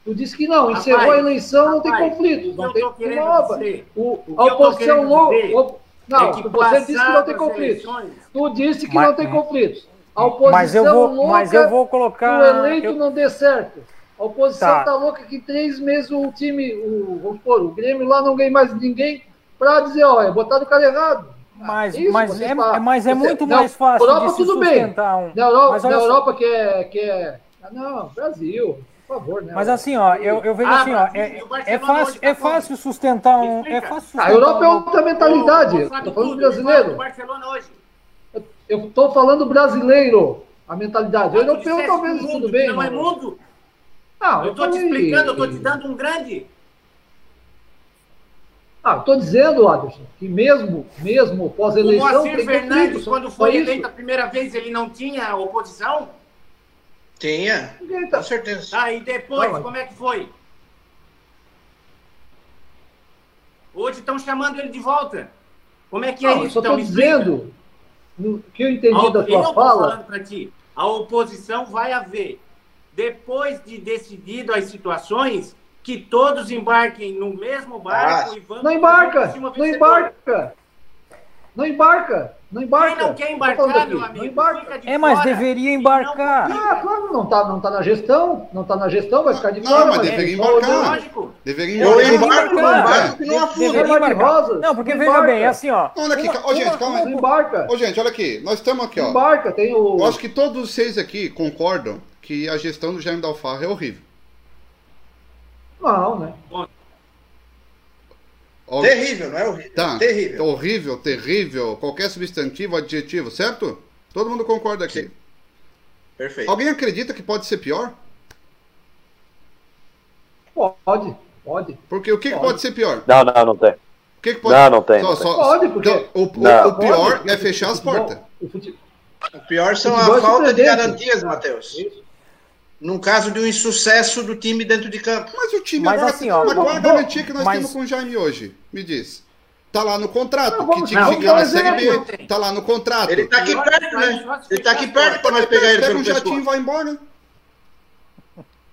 Tu disse que não, encerrou rapaz, a eleição, não tem conflitos, não tem nova. O, a oposição louca. Não, é você disse que não tem conflitos. Eleições. Tu disse que mas, não tem conflitos. A oposição mas eu vou, louca mas eu vou colocar. O eleito eu... não dê certo. A oposição tá, tá louca que em três meses o time, o, vamos supor, o Grêmio lá não ganha mais ninguém para dizer, olha, botaram o cara errado. Mas, Isso, mas, é, mas é muito mais fácil Europa, de se tudo bem. Um... Na Europa, na Europa que é, que é... Ah, não, Brasil, por favor, né? Mas assim, ó, eu, eu vejo ah, assim, ó, é, é, fácil, é fácil sustentar um. É fácil sustentar a Europa é outra mentalidade. Eu tô falando brasileiro. Eu tô falando brasileiro, a mentalidade. O europeu talvez tudo bem. Não é mundo? Não, eu estou te explicando, eu estou te dando um grande. Ah, estou dizendo, Aderson, que mesmo, mesmo pós-eleição. O Moacir Fernandes, quando foi eleito a primeira vez, ele não tinha oposição? Tinha, tá... com certeza. Ah, e depois, não, como é que foi? Hoje estão chamando ele de volta. Como é que é não, isso? Estou dizendo, no que eu entendi da tua fala. Ti, a oposição vai haver depois de decidido as situações, que todos embarquem no mesmo barco ah, e vamos. Não embarca! Não embarca! Não embarca! Não embarca! Quem não quer embarcar, meu amigo? Não embarca. é, mas deveria embarcar. Não... Ah, claro, não está não tá na gestão. Não está na gestão, vai ficar de fora. Não, mas, mas deveria embarcar. Lógico. Deveria embarcar. Eu embarco, embarco, não afunda. Não, porque veja bem, é assim, ó. Olha aqui, ô gente, calma aí. Embarca. Ô gente, olha aqui. Nós estamos aqui, ó. Embarca, tem o... Eu acho que todos vocês aqui concordam que a gestão do Jaime Dalfarra é horrível. Não, né? Terrível, não é horrível? Tá. Terrível. Horrível, terrível, qualquer substantivo, adjetivo, certo? Todo mundo concorda aqui. Sim. Perfeito. Alguém acredita que pode ser pior? Pode, pode. Porque o que pode, que pode ser pior? Não, não, não tem. O que, que pode... Não, não tem. Só, não só, pode, porque... Então, o, o, o, pior pode, é fechar as portas. O, o pior são a falta de garantias, Matheus. Isso num caso de um insucesso do time dentro de campo. Mas o time mas, agora, assim, ó, mas qual é a garantia que nós mas... temos com o Jaime hoje? Me diz. Tá lá no contrato, não, que tinha que ficar na Série B. Tá lá no contrato. Ele tá aqui perto, né? Ele tá aqui perto para nós pegar ele pelo um jatinho e vai embora.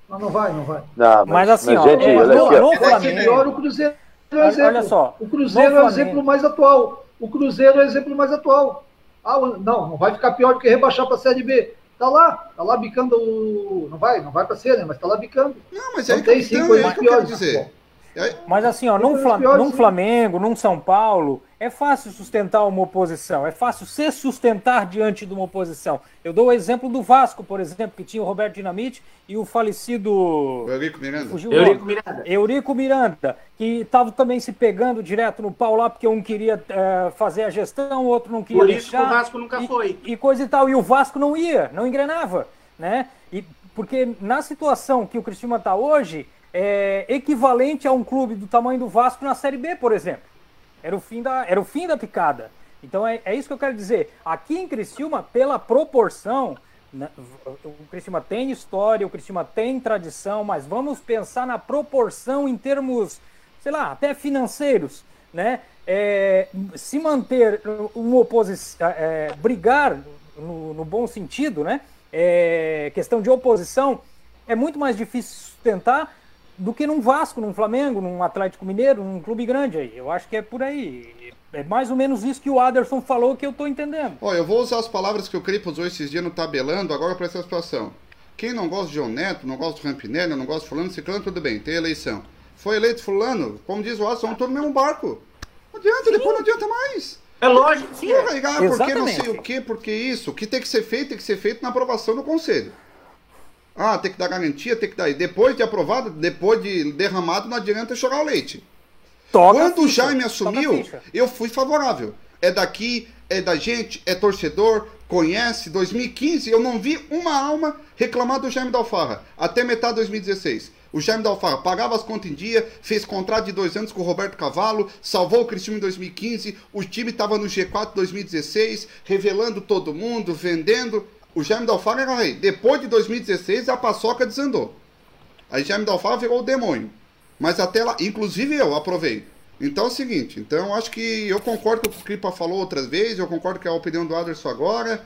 Não, não vai, não vai. Não, mas, mas assim, ó, gente, Flamengo, melhor o Cruzeiro é o exemplo. Olha só, o Cruzeiro é o exemplo mais atual. O Cruzeiro é o exemplo mais atual. Ah, não, não vai ficar pior do que rebaixar para a Série B. Tá lá, tá lá bicando o. Não vai, não vai para ser, né? Mas tá lá bicando. Não, mas é aí tem cinco coisas piores. Dizer. Mas assim, ó, num, Flam piores, num Flamengo, num São Paulo, é fácil sustentar uma oposição, é fácil se sustentar diante de uma oposição. Eu dou o exemplo do Vasco, por exemplo, que tinha o Roberto Dinamite e o falecido. Eurico Miranda. Fugiu Eurico Miranda. Eurico Miranda, que estava também se pegando direto no pau lá, porque um queria é, fazer a gestão, o outro não queria. Por isso deixar, que o Vasco nunca e, foi. E coisa e tal. E o Vasco não ia, não engrenava. Né? E, porque na situação que o Cristiano está hoje, é equivalente a um clube do tamanho do Vasco na Série B, por exemplo. Era o fim da, era o fim da picada. Então é, é isso que eu quero dizer. Aqui em Criciúma, pela proporção, né, o Criciúma tem história, o Criciúma tem tradição, mas vamos pensar na proporção em termos, sei lá, até financeiros, né? É, se manter uma oposição, é, é, brigar no, no, bom sentido, né? É, questão de oposição, é muito mais difícil sustentar do que num Vasco, num Flamengo, num Atlético Mineiro, num clube grande aí. Eu acho que é por aí. É mais ou menos isso que o Aderson falou que eu tô entendendo. Ó, eu vou usar as palavras que o Cripo usou esses dias no tabelando agora para essa situação. Quem não gosta de João Neto, não gosta do Rampinelli, não gosta de fulano, ciclano, tudo bem, tem eleição. Foi eleito fulano, como diz o Aderson, estão no mesmo barco. Não adianta, Sim. depois não adianta mais. É lógico. Sim, é. Ah, porque não sei o que, porque isso. O que tem que ser feito, tem que ser feito na aprovação do conselho. Ah, tem que dar garantia, tem que dar. Depois de aprovado, depois de derramado, não adianta chorar o leite. Toca Quando o Jaime assumiu, eu fui favorável. É daqui, é da gente, é torcedor, conhece. 2015, eu não vi uma alma reclamar do Jaime da Alfarra. Até metade de 2016. O Jaime da Alfarra pagava as contas em dia, fez contrato de dois anos com o Roberto Cavalo, salvou o Cristiano em 2015, o time estava no G4 2016, revelando todo mundo, vendendo o Jaime Dalfaga era rei. Depois de 2016, a paçoca desandou. Aí Jaime Dalfaga virou o demônio. Mas até lá, inclusive eu aprovei. Então é o seguinte, então acho que eu concordo com o que o Cripa falou outras vezes, eu concordo com a opinião do Aderson agora.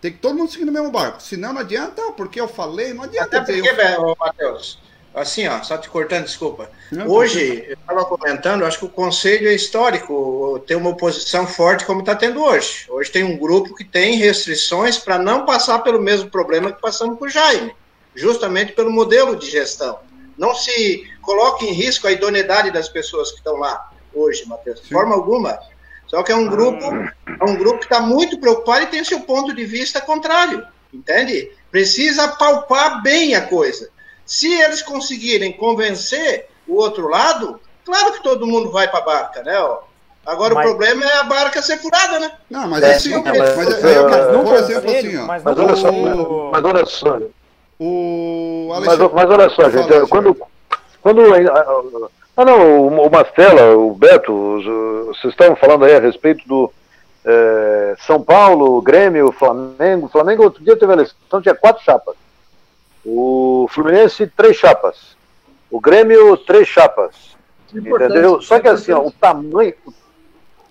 Tem que todo mundo seguir no mesmo barco. Senão não adianta, porque eu falei, não adianta. Até porque, eu... Matheus, assim, ó, só te cortando, desculpa. Não, hoje, eu estava comentando, acho que o conselho é histórico ter uma oposição forte como está tendo hoje. Hoje tem um grupo que tem restrições para não passar pelo mesmo problema que passamos com o Jaime, justamente pelo modelo de gestão. Não se coloque em risco a idoneidade das pessoas que estão lá hoje, Matheus, de forma alguma. Só que é um grupo, é um grupo que está muito preocupado e tem seu ponto de vista contrário, entende? Precisa palpar bem a coisa. Se eles conseguirem convencer o outro lado, claro que todo mundo vai para a barca, né? Ó. Agora mas... o problema é a barca ser furada, né? Não, mas é, assim, não, mas, mas, mas, é, eu, por exemplo, assim, ó. Mas, mas olha só, mas olha só. O mas, mas olha só, gente, assim, quando, quando ah não, o, o Mastella, o Beto, vocês estavam falando aí a respeito do é, São Paulo, Grêmio, Flamengo. Flamengo outro dia teve a eleição, tinha quatro chapas. O Fluminense, três chapas. O Grêmio, três chapas. Entendeu? Só que assim, ó, o tamanho.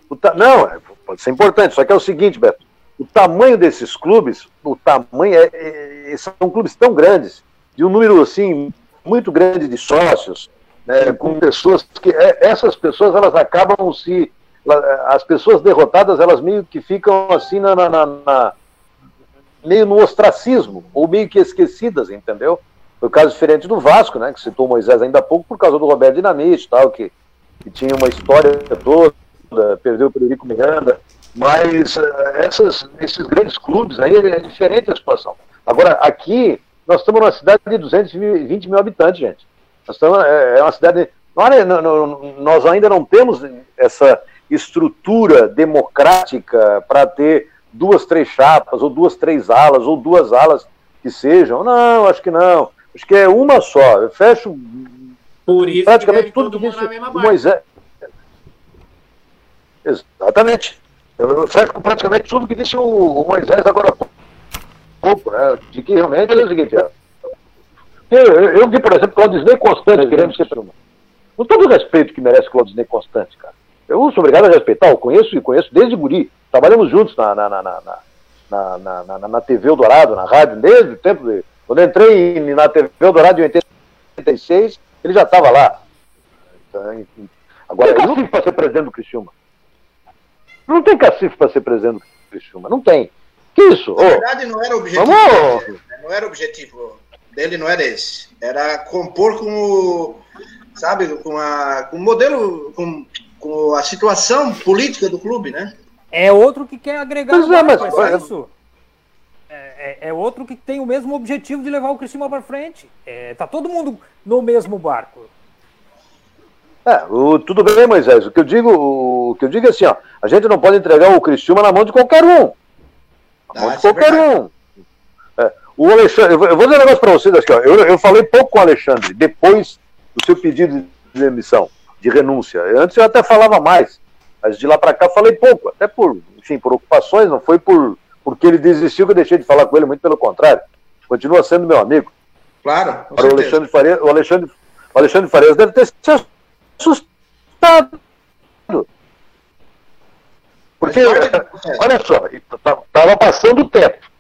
O, ta... Não, é, pode ser importante, só que é o seguinte, Beto. O tamanho desses clubes, o tamanho é, é, é, são clubes tão grandes, de um número assim muito grande de sócios, né, com pessoas que é, essas pessoas elas acabam se as pessoas derrotadas elas meio que ficam assim na, na, na meio no ostracismo, ou meio que esquecidas, entendeu? Foi o caso diferente do Vasco, né, que citou o Moisés ainda há pouco, por causa do Roberto Dinamite tal, que, que tinha uma história toda, perdeu o Federico Miranda, mas uh, essas, esses grandes clubes aí é diferente a situação. Agora, aqui, nós estamos numa cidade de 220 mil habitantes, gente. Nós estamos, é, é uma cidade. Olha, nós ainda não temos essa estrutura democrática para ter duas, três chapas, ou duas, três alas, ou duas alas que sejam. Não, acho que não. Acho que é uma só. Eu fecho Por isso praticamente tudo que disse o Moisés. Exatamente. Eu fecho praticamente tudo que disse o Moisés agora há pouco, né? De que realmente é o seguinte. Eu, eu, eu vi, por exemplo, Claudinei Constante querendo ser primo. Com todo o respeito que merece Claudinei Constante, cara. Eu sou obrigado a respeitar, eu conheço e conheço desde guri. Trabalhamos juntos na, na, na, na, na, na, na TV Eldorado, na rádio, desde o tempo de. Quando eu entrei na TV Eldorado em 86, ele já estava lá. Agora, ele não tem para ser presidente do Criciúma. Não tem cacife para ser presidente. Criciúma. Não tem. Que isso? Na verdade, não era o objetivo. Vamos... Dele, né? não era o objetivo dele, não era esse. Era compor com o. Sabe, com, a, com o modelo, com, com a situação política do clube, né? É outro que quer agregar mas, é, mas, é isso. É, é, é, outro que tem o mesmo objetivo de levar o Criciúma para frente. É, tá todo mundo no mesmo barco. É, o, tudo bem, Moisés. O que eu digo, o, que eu digo é assim, ó, a gente não pode entregar o Criciúma na mão de qualquer um. Na mão ah, de qualquer é um. É, o Alexandre, eu vou dizer um negócio para vocês aqui, ó. Eu, eu falei pouco com o Alexandre depois do seu pedido de demissão, de renúncia. Antes eu até falava mais, mas de lá para cá falei pouco, até por, enfim, por ocupações, não foi por porque ele desistiu que eu deixei de falar com ele, muito pelo contrário. Continua sendo meu amigo. Claro. o Alexandre Farias, o Alexandre, o Alexandre Farias deve ter se assustado. Porque, olha só, estava passando o teto.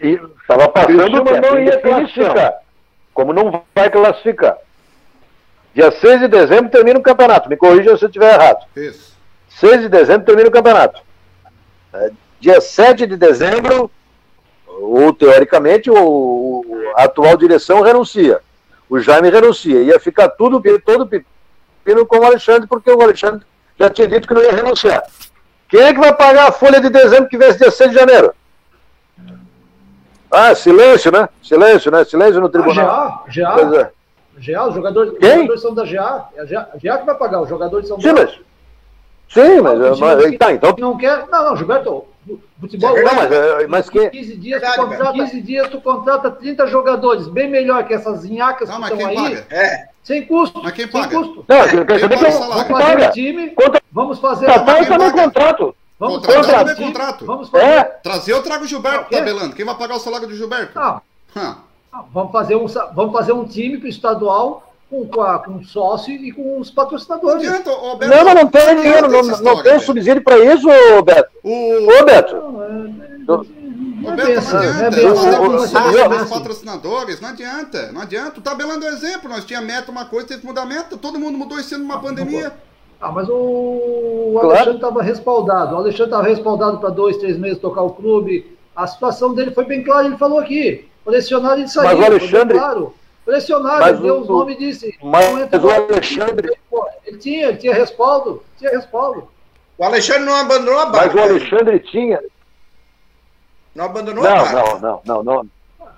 Estava passando o. Não ia classificar. Como não vai classificar. Dia 6 de dezembro termina o campeonato. Me corrija se eu estiver errado. Isso. 6 de dezembro termina o campeonato. É, dia 7 de dezembro, ou teoricamente, o, a atual direção renuncia. O Jaime renuncia. Ia ficar tudo, todo pepino com o Alexandre, porque o Alexandre já tinha dito que não ia renunciar. Quem é que vai pagar a folha de dezembro que vem esse dia 6 de janeiro? Ah, silêncio, né? Silêncio, né? Silêncio no tribunal. Ah, GA, GA. É. GA, os jogadores, os jogadores são da GA. É a GA, a GA que vai pagar, os jogadores são Sim, mas, sim, mas, mas, mas tá, então. Não quer. Não, não, Gilberto, futebol. Não, mas, é, mas que... 15 dias, tu contrata, 15 dias tu contrata 30 jogadores, bem melhor que essas zinhacas não, que estão aí. Paga? É. Sem custo. Mas quem paga? Sem custo. Não, quem, quem, quem vamos fazer time. Contra... Vamos fazer. Papai tá no contrato. Vamos contrato fazer. contrato. Vamos fazer. É. Trazer eu trago o Gilberto tabelando. Quem vai pagar o salário do Gilberto? Não. Vamos fazer um, vamos fazer um time para o estadual com, com, a, com sócio e com os patrocinadores. Não, adianta, Beto, não, mas não tem dinheiro, não, não tem subsídio para isso, Beto. O... Ô, Beto. Não, é, não, é Beto, não adianta. É os patrocinadores, não adianta. Não adianta. O tabelando é exemplo. Nós tinha meta uma coisa, teve que mudar meta. Todo mundo mudou esse ano numa pandemia. Ah, mas o, o Alexandre estava respaldado. O Alexandre estava respaldado para dois, três meses tocar o clube. A situação dele foi bem clara, ele falou aqui. O lecionário ele saiu. Mas o Alexandre. Claro. Pressionaram, deu os nomes e disse. Mas, mas o Alexandre. Ele tinha, ele tinha respaldo, tinha respaldo. O Alexandre não abandonou a barra. Mas o Alexandre tinha. Não abandonou não, a barra. Não, não, não, não.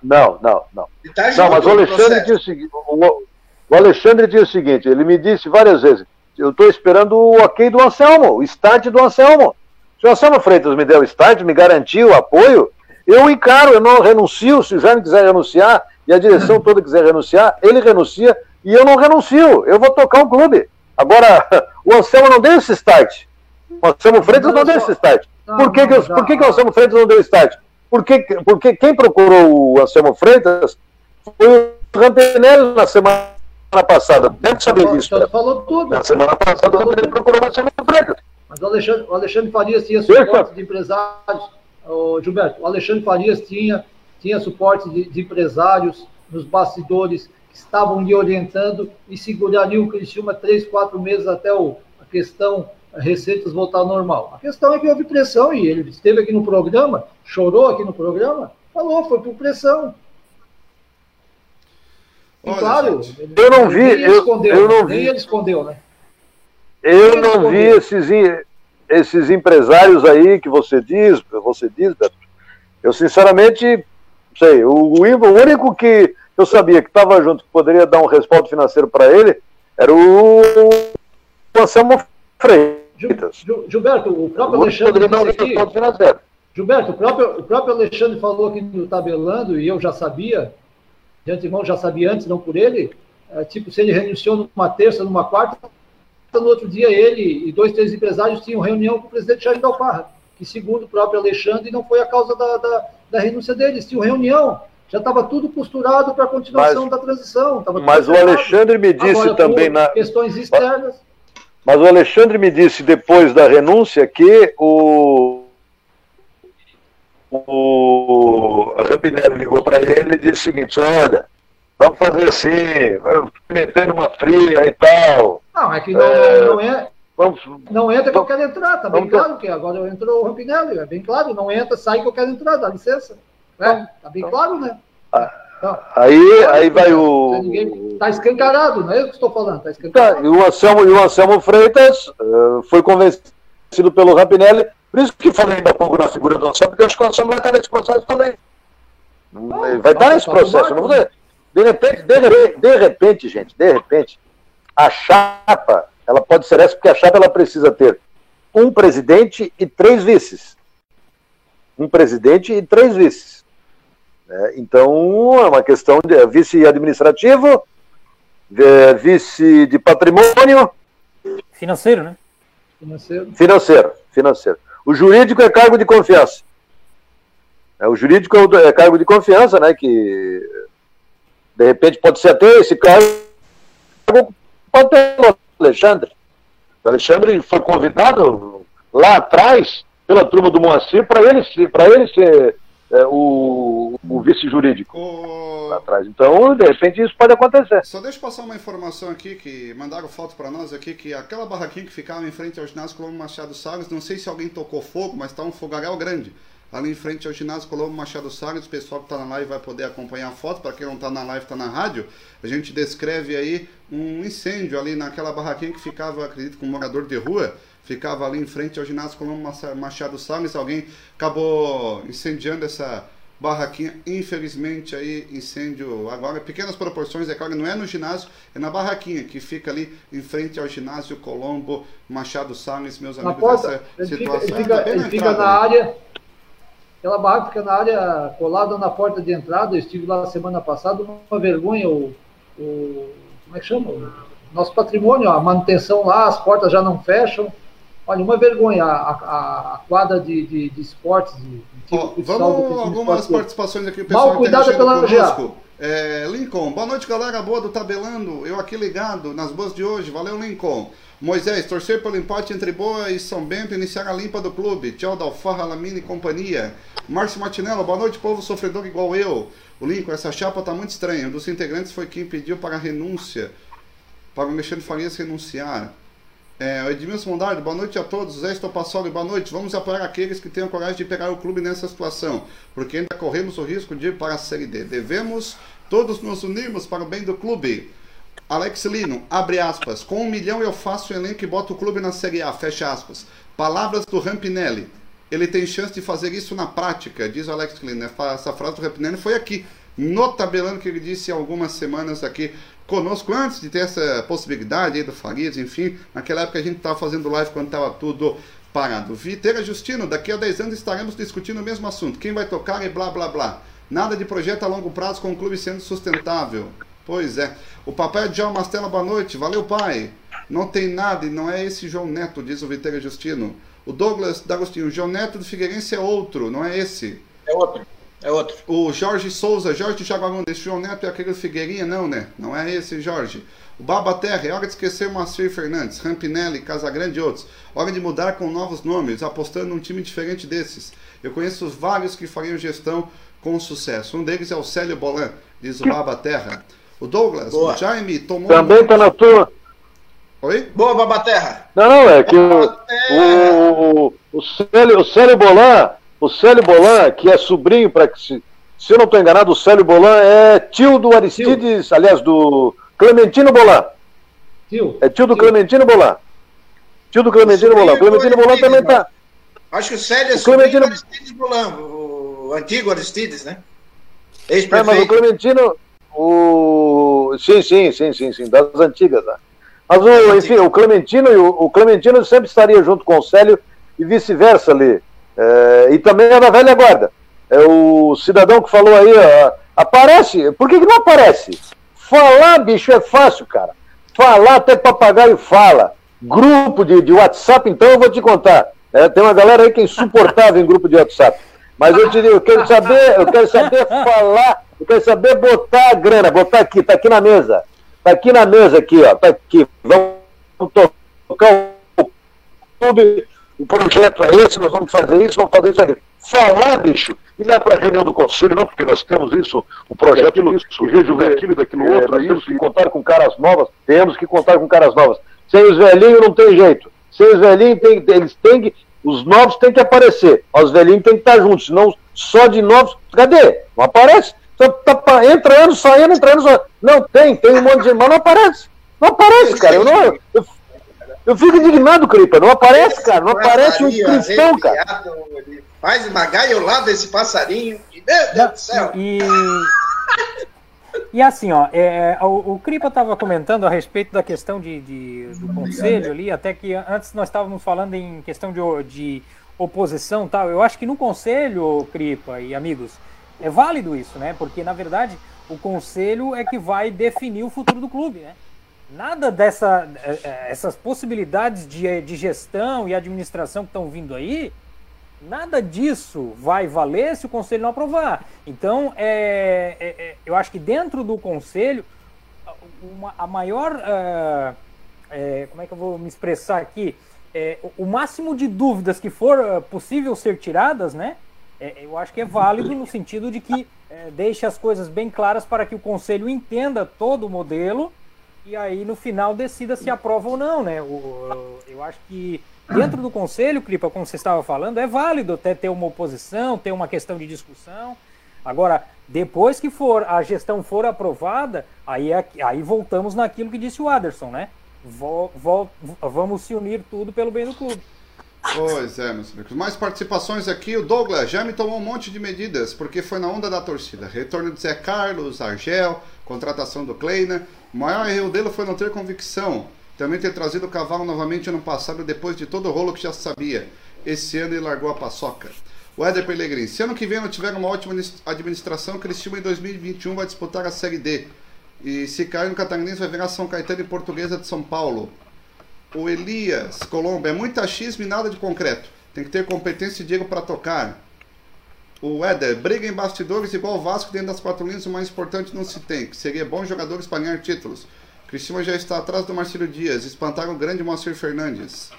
Não, não, não. Tá não, mas o Alexandre disse o seguinte. O, o Alexandre disse o seguinte, ele me disse várias vezes, eu estou esperando o ok do Anselmo, o start do Anselmo. Se o Anselmo Freitas me der o start, me garantiu o apoio, eu encaro, eu não renuncio, se o Jaime quiser renunciar, e a direção toda quiser renunciar, ele renuncia e eu não renuncio. Eu vou tocar o clube. Agora, o Anselmo não deu esse start. O Anselmo Freitas não, deu esse start. Por que, que, eu, por que, que o Anselmo Freitas não deu start? Porque, porque quem procurou o Anselmo Freitas foi o Rampinelli na semana passada. Deve saber disso. Você falou tudo. Na semana passada o Rampinelli procurou o Anselmo Freitas. Mas o Alexandre, o Alexandre Farias tinha suporte de empresários. O Gilberto, o Alexandre Farias tinha tinha suporte de, de empresários nos bastidores que estavam lhe orientando e segurariam o Criciúma três, quatro meses até o, a questão receitas voltar ao normal. A questão é que houve pressão e ele esteve aqui no programa, chorou aqui no programa, falou, foi por pressão. E Olha, claro, ele, eu não vi, eu, escondeu, eu não vi. ele escondeu, né? Eu não vi esses, esses empresários aí que você diz, você diz, Beto. Eu sinceramente sei. O, o, o único que eu sabia que estava junto, que poderia dar um respaldo financeiro para ele, era o, o Anselmo Freitas. Gilberto, o próprio o Alexandre disse aqui, financeiro. Gilberto, o próprio, o próprio Alexandre falou aqui no tabelando, e eu já sabia, de antemão já sabia antes, não por ele, é, tipo, se ele renunciou numa terça, numa quarta, no outro dia ele e dois, três empresários tinham reunião com o presidente Jair Dalparra, que segundo o próprio Alexandre, não foi a causa da, da da renúncia deles. Tinha reunião, já estava tudo costurado para a continuação mas, da transição. mas o Alexandre me disse Agora, também na questões externas. Mas o Alexandre me disse depois da renúncia que o o Rampinelli ligou para ele e disse o seguinte: olha, vamos fazer assim, metendo uma fria e tal. Não, é que não é, não é, Vamos, não entra que eu quero entrar, tá bem claro que agora entrou o Rampinelli, é bem claro, não entra, sai que eu quero entrar, dá licença. É, tá bem claro, né? Ah, então, aí, aí vai o. Está escancarado, não é eu que estou falando, está escancarado. Tá, e, o Anselmo, e o Anselmo Freitas uh, foi convencido pelo Rapinelli, por isso que falei ainda pouco na figura do Anselmo, porque eu acho que o Anselmo vai estar nesse processo também. Não, vai estar nesse processo. Não vou de repente, de repente, de repente, gente, de repente, a chapa, ela pode ser essa, porque a chapa ela precisa ter um presidente e três vices. Um presidente e três vices. É, então, é uma questão de é, vice administrativo, é, vice de patrimônio. Financeiro, né? Financeiro. Financeiro, financeiro. O jurídico é cargo de confiança. É, o jurídico é, é cargo de confiança, né? Que de repente pode ser até esse cargo. Pode ter o Alexandre. O Alexandre foi convidado lá atrás pela turma do Moacir para ele, ele ser é, o, o vice jurídico o... lá atrás. Então, de repente, isso pode acontecer. Só deixa eu passar uma informação aqui, que mandaram foto para nós aqui, que aquela barraquinha que ficava em frente ao ginásio Colombo Machado Salles, não sei se alguém tocou fogo, mas está um fogaréu grande. Ali em frente ao ginásio Colombo Machado Salles, o pessoal que está na live vai poder acompanhar a foto, para quem não está na live, está na rádio. A gente descreve aí um incêndio ali naquela barraquinha que ficava, acredito, com um morador de rua ficava ali em frente ao ginásio Colombo Machado Salles. Alguém acabou incendiando essa barraquinha. Infelizmente, aí, incêndio agora, pequenas proporções, é claro, não é no ginásio, é na barraquinha que fica ali em frente ao ginásio Colombo Machado Salles, meus amigos. Porta, ele situação. Fica, ele fica, ele fica na área. Aquela barraca fica na área colada na porta de entrada. Eu estive lá semana passada, uma vergonha. O, o como é que chama? O nosso patrimônio, a manutenção lá, as portas já não fecham. Olha, uma vergonha, a, a, a quadra de, de, de esportes. De, oh, vamos algumas participações aqui, o pessoal Mal cuidado pela conosco. É, Lincoln, boa noite galera, boa do Tabelando, eu aqui ligado nas boas de hoje, valeu Lincoln. Moisés, torcer pelo empate entre Boa e São Bento iniciar a limpa do clube. Tchau, Dalfarra, Lamine e companhia. Márcio Martinello, boa noite, povo sofredor igual eu. O Lincoln, essa chapa tá muito estranha. Um dos integrantes foi quem pediu para a renúncia, para o Alexandre Farias renunciar. É, Edmilson Mondardo, boa noite a todos. Zé Estopassoli, boa noite. Vamos apoiar aqueles que tenham coragem de pegar o clube nessa situação, porque ainda corremos o risco de ir para a Série D. Devemos todos nos unirmos para o bem do clube. Alex Lino, abre aspas. Com um milhão eu faço o elenco e boto o clube na Série A, fecha aspas. Palavras do Rampinelli. Ele tem chance de fazer isso na prática, diz o Alex Lino. Essa frase do Rampinelli foi aqui, no tabelando que ele disse há algumas semanas aqui conosco antes de ter essa possibilidade aí do Farias, enfim. Naquela época a gente estava fazendo live quando estava tudo parado. Viteira Justino, daqui a 10 anos estaremos discutindo o mesmo assunto. Quem vai tocar e blá blá blá. Nada de projeto a longo prazo com o clube sendo sustentável. Pois é. O papai de João Mastella, boa noite. Valeu, pai. Não tem nada e não é esse João Neto, diz o Viteira Justino. O Douglas D'Agostinho, o João Neto do Figueirense é outro, não é esse. É outro. É outro. O Jorge Souza, Jorge Jaguarão, esse João Neto é aquele Figueirinha, não, né? Não é esse, Jorge. O Baba Terra, é hora de esquecer o Moacir Fernandes, Rampinelli, Casagrande e outros. Hora de mudar com novos nomes, apostando num time diferente desses. Eu conheço vários que fariam gestão com sucesso. Um deles é o Célio Bolan, diz o Baba Terra. O Douglas, Boa. o Jaime tomou. Também está na tua. Oi? Boa, Baba Terra. Não, não, é que o, o, o, Célio, o Célio Bolan o Célio Bolan, que é sobrinho, para que se, se eu não estou enganado, o Célio Bolan é tio do Aristides, tio. aliás, do Clementino Bolan. Tio. É tio do tio. Clementino Bolan. Tio do Clementino Bolan. Clementino Bolan também está. Acho que o Célio é o Clementino... do Aristides Bolan, o antigo Aristides, né? É, mas o Clementino, o... Sim, sim, sim, sim, sim, das antigas, né? Mas o, enfim, o Clementino, o Clementino sempre estaria junto com o Célio e vice-versa ali. É, e também é da velha guarda. É o cidadão que falou aí, ó, aparece. Por que, que não aparece? Falar, bicho, é fácil, cara. Falar até papagaio fala. Grupo de, de WhatsApp, então eu vou te contar. É, tem uma galera aí que é insuportável em grupo de WhatsApp. Mas eu te digo, eu quero saber, eu quero saber falar, eu quero saber botar a grana, botar aqui, tá aqui na mesa. Tá aqui na mesa aqui, ó. Tá aqui. Vamos tocar o clube o projeto é esse, nós vamos fazer isso, vamos fazer isso aqui. Falar, bicho, e não é para reunião do conselho, não, porque nós temos isso, o projeto, aquilo, isso, rejuvenescer aquilo e daquilo é, outro. Nós temos que contar com caras novas, temos que contar com caras novas. Sem os velhinhos não tem jeito. Seus velhinhos tem, eles têm que. Os novos têm que aparecer. Os velhinhos têm que estar juntos. Senão, só de novos. Cadê? Não aparece. Tá, entra ano, saindo, entra ano, saindo. Não, tem, tem um monte de mas não aparece. Não aparece, cara. Eu, não, eu, eu fico indignado, Cripa. Não aparece, cara. Não aparece um cristão, cara. Faz uma gaiolada esse passarinho. Meu Deus do céu. E, e assim, ó, é, o, o Cripa estava comentando a respeito da questão de, de, do conselho ali, até que antes nós estávamos falando em questão de, de oposição tal. Eu acho que no conselho, Cripa e amigos, é válido isso, né? Porque na verdade o conselho é que vai definir o futuro do clube, né? Nada dessa é, é, essas possibilidades de, de gestão e administração que estão vindo aí, nada disso vai valer se o conselho não aprovar. Então, é, é, é eu acho que dentro do conselho, uma, a maior. Uh, é, como é que eu vou me expressar aqui? É, o máximo de dúvidas que for possível ser tiradas, né? Eu acho que é válido no sentido de que deixe as coisas bem claras para que o conselho entenda todo o modelo e aí no final decida se aprova ou não, né? O, eu acho que Dentro do conselho, Cripa, como você estava falando, é válido até ter uma oposição, ter uma questão de discussão. Agora, depois que for a gestão for aprovada, aí, é, aí voltamos naquilo que disse o Aderson, né? Vol, vol, vamos se unir tudo pelo bem do clube. Pois é, meus amigos. Mais participações aqui. O Douglas já me tomou um monte de medidas, porque foi na onda da torcida. Retorno de Zé Carlos, Argel, contratação do Kleina. O maior erro dele foi não ter convicção. Também ter trazido o cavalo novamente ano passado, depois de todo o rolo que já sabia. Esse ano ele largou a paçoca. O Éder Pellegrini, se ano que vem não tiver uma ótima administração, Cristiúma em 2021 vai disputar a Série D. E se cair no Catarinense vai virar São Caetano e Portuguesa de São Paulo. O Elias Colombo, é muito achismo e nada de concreto. Tem que ter competência e Diego para tocar. O Éder, briga em bastidores igual o Vasco dentro das quatro linhas, o mais importante não se tem, que seria bons jogadores para ganhar títulos. Cristina já está atrás do Marcelo Dias. Espantaram o grande Moacir Fernandes.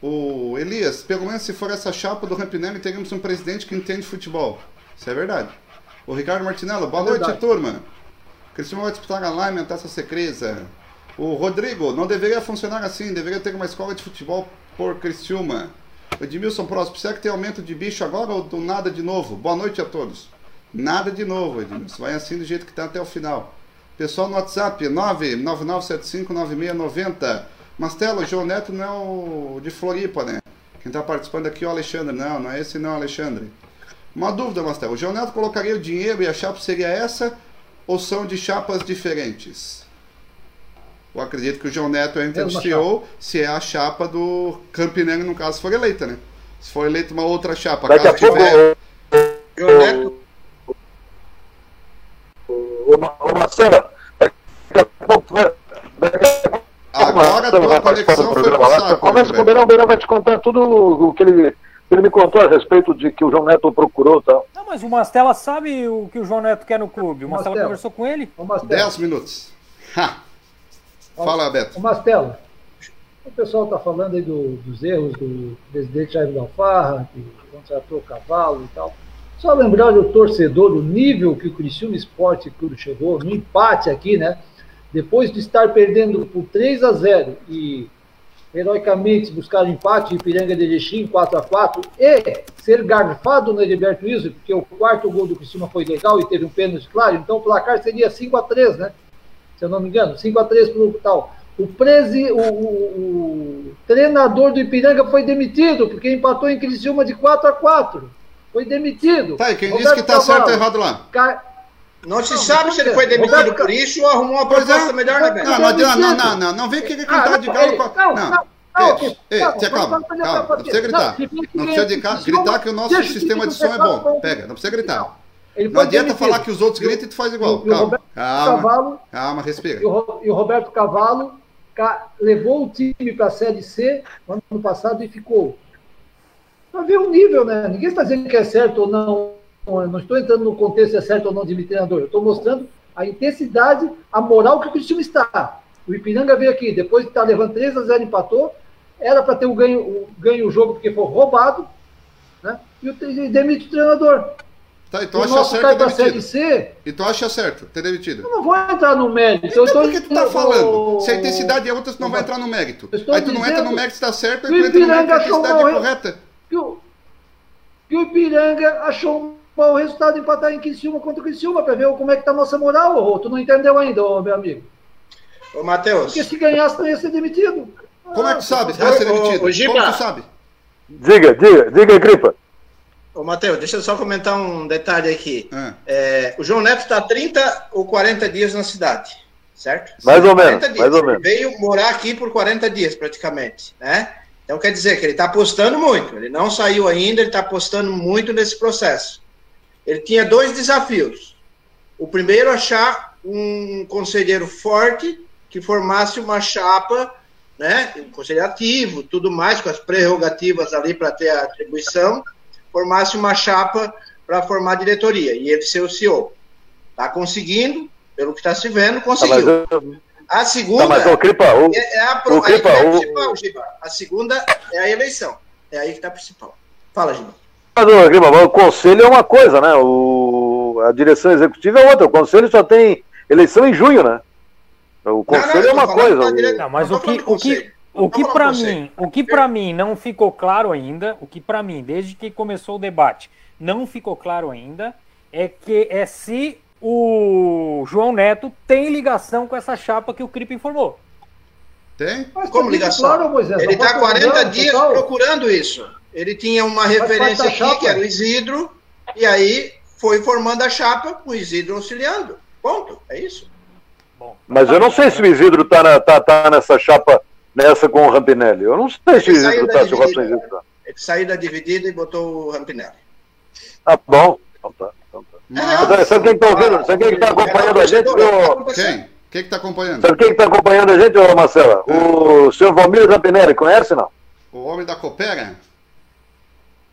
O Elias, pelo menos se for essa chapa do Rampinelli, teremos um presidente que entende futebol. Isso é verdade. O Ricardo Martinello, boa é noite, turma. Cristina vai disputar a Lime, a Taça Secreza. O Rodrigo, não deveria funcionar assim, deveria ter uma escola de futebol por Criciúma. Edmilson Próximo, será que tem aumento de bicho agora ou do nada de novo? Boa noite a todos. Nada de novo, Edmilson. Vai assim do jeito que está até o final. Pessoal no WhatsApp, 999759690. Mastelo, João Neto não é o de Floripa, né? Quem está participando aqui é o Alexandre. Não, não é esse não, Alexandre. Uma dúvida, Mastelo. O João Neto colocaria o dinheiro e a chapa seria essa? Ou são de chapas diferentes? Eu acredito que o João Neto entra no CEO se é a chapa do Campinelli, no caso, for eleita, né? Se for eleita uma outra chapa, Daqui caso tiver... João Neto ô Marcelo, Agora a tua conexão foi pro Começa com o Beirão, o Beirão vai te contar tudo o que ele, ele me contou a respeito de que o João Neto procurou tal. Não, mas o Mastela sabe o que o João Neto quer no clube. O Mastela, conversou com ele. Dez minutos. Ha. Fala, Beto. O Mastela, o pessoal está falando aí do, dos erros do presidente Jair Galfarra, que contratou o cavalo e tal. Só lembrar o torcedor o nível que o Criciúma Esporte Clube chegou, no empate aqui, né? Depois de estar perdendo por 3 a 0 e heroicamente buscar o empate de Piranga de Erechim 4 a 4 e ser garfado no Edberto Wilson, porque o quarto gol do Criciúma foi legal e teve um pênalti claro, então o placar seria 5 a 3 né? Se eu não me engano, 5 a 3 para o tal. O, presi, o, o, o, treinador do Ipiranga foi demitido, porque empatou em Criciúma de 4 a 4 foi demitido. Tá, e quem Roberto disse que está certo ou errado lá? Ca... Não se sabe se ele foi demitido Roberto... por isso ou arrumou uma é. proposta é. melhor, né, Não, não, não, não, não, não vem querer cantar ah, de galo com a... Não, não. Ei, ei, calma, calma, não precisa gritar. Não precisa gritar que o nosso sistema de som é bom. Pega, não precisa gritar. Não adianta falar que os outros gritam e tu faz igual. Calma, calma, calma, respira. E o Roberto Cavalo levou o time para a Série C no ano passado e ficou para ver o nível, né? Ninguém está dizendo que é certo ou não. Eu não estou entrando no contexto se é certo ou não de treinador. Eu estou mostrando a intensidade, a moral que o Cristiano está. O Ipiranga veio aqui, depois de estar tá levando 3 a 0 empatou, era para ter o ganho, o ganho o jogo porque foi roubado, né? E, o, e demite o treinador. Tá, então acha certo cai ter demitido. C, então acha certo ter demitido. Eu não vou entrar no mérito. Então, por que tu tá falando? Se a intensidade é outra, tu não vai entrar no mérito. Aí tu não entra no mérito se tá certo, aí tu entra no mérito a intensidade é correta. Que o, que o Ipiranga achou um mau resultado empatar em Criciúma contra o Criciúma para ver como é que tá a nossa moral, ô, tu não entendeu ainda, ô, meu amigo. Ô, Matheus. Porque se ganhasse, não ia ser demitido. Como é que tu sabe? Vai ser demitido. Ô, Como tu sabe? Diga, diga, diga, Gripa. Ô, Matheus, deixa eu só comentar um detalhe aqui. É. É, o João Neto está 30 ou 40 dias na cidade, certo? Mais ou menos, dias. mais ou menos. Ele veio morar aqui por 40 dias, praticamente, né? Então quer dizer que ele está apostando muito. Ele não saiu ainda, ele está apostando muito nesse processo. Ele tinha dois desafios. O primeiro, achar um conselheiro forte que formasse uma chapa né, um conselho ativo, tudo mais, com as prerrogativas ali para ter a atribuição, formasse uma chapa para formar a diretoria, e ele ser o CEO. Está conseguindo, pelo que está se vendo, conseguiu. Tá, eu... A segunda tá, mas, o Cripa, o, é, é, a, o Cripa, é principal, Giba. A segunda é a eleição. É aí que está principal. Fala, Giba. Mas, o, Cripa, o conselho é uma coisa, né? O, a direção executiva é outra. O conselho só tem eleição em junho, né? O conselho não, não, é uma coisa. Não, mas o que, o que, o que para mim, o que para mim não ficou claro ainda, o que para mim, desde que começou o debate, não ficou claro ainda, é que é se o João Neto tem ligação com essa chapa que o Cripe informou. Tem? Mas Como ligação? Claro, Moisés, Ele está 40 dias total. procurando isso. Ele tinha uma referência aqui, chapa. que era o Isidro, e aí foi formando a chapa, o Isidro auxiliando. Ponto. É isso. Bom, Mas eu não sei se o Isidro está na, tá, tá nessa chapa, nessa com o Rampinelli. Eu não sei se Isidro está, se o tá. Ele saiu da dividida e botou o Rampinelli. Ah, bom. Então tá. Então tá. Sabe quem está ouvindo? Sabe quem está acompanhando a gente? Quem? Quem está acompanhando? Sabe quem está acompanhando a gente, ô Marcela? É. O senhor Valmir Rampinelli, conhece não? O homem da Coopera?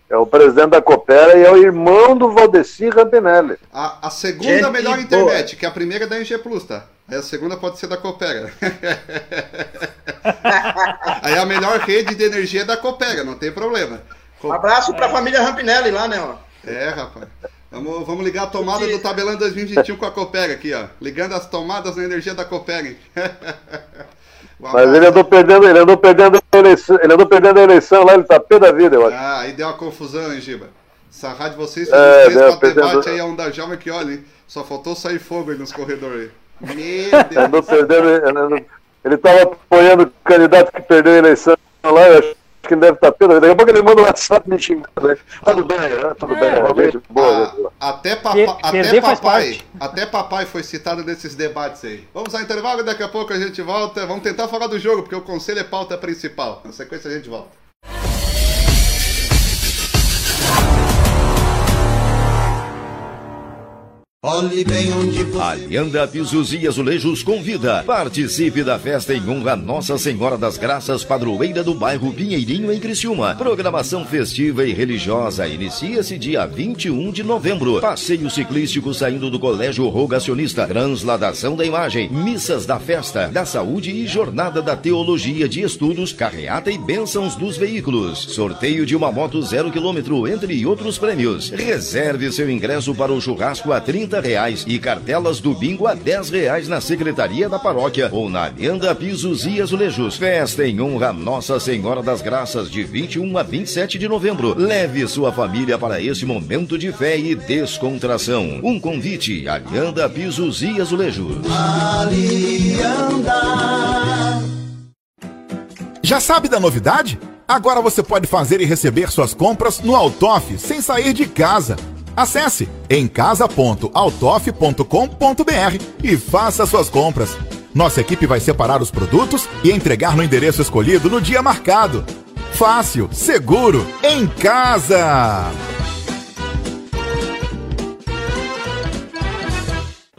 É o presidente da Coopera e é o irmão do Valdeci Rampinelli. A, a segunda Gente melhor internet, boa. que a primeira é da NG Plus, tá? Aí a segunda pode ser da Coopera. Aí a melhor rede de energia é da Coopera, não tem problema. Um abraço para a família Rampinelli lá, né? Ó. É, rapaz. Vamos, vamos ligar a tomada do tabelão 2021 com a Copega aqui, ó. Ligando as tomadas na energia da Copega. Mas ele andou perdendo, ele andou perdendo a eleição, ele andou perdendo a eleição lá, ele tá pé da vida, eu acho. Ah, aí deu uma confusão, hein, Giba? Essa rádio vocês fez é, três, quatro debates aí, a onda jovem que olha, hein? Só faltou sair fogo aí nos corredores aí. Meu Deus. Andou perdendo, ele tava apoiando o candidato que perdeu a eleição lá, eu acho que ele deve estar tá pelo. Daqui a pouco ele manda um WhatsApp me xingando. Né? Tudo bem, né? Tudo é, bem, realmente. Boa, boa. Até, papa, até, papai, até papai foi citado nesses debates aí. Vamos ao intervalo e daqui a pouco a gente volta. Vamos tentar falar do jogo, porque o conselho é pauta principal. Na sequência a gente volta. Olhe bem onde você... Alianda Pisos e Azulejos convida. Participe da festa em honra a Nossa Senhora das Graças, padroeira do bairro Pinheirinho, em Criciúma. Programação festiva e religiosa inicia-se dia 21 de novembro. Passeio ciclístico saindo do Colégio Rogacionista. Transladação da imagem. Missas da festa, da saúde e jornada da teologia de estudos, carreata e bênçãos dos veículos. Sorteio de uma moto zero quilômetro, entre outros prêmios. Reserve seu ingresso para o churrasco a 30 reais e cartelas do bingo a 10 reais na Secretaria da Paróquia ou na Alianda Pisos e Azulejos. Festa em honra a Nossa Senhora das Graças de 21 a 27 de novembro. Leve sua família para esse momento de fé e descontração. Um convite, Alianda Pisos e Azulejos. Alianda. Já sabe da novidade? Agora você pode fazer e receber suas compras no Altoff sem sair de casa. Acesse emcasa.autof.com.br e faça suas compras. Nossa equipe vai separar os produtos e entregar no endereço escolhido no dia marcado. Fácil, seguro, em casa!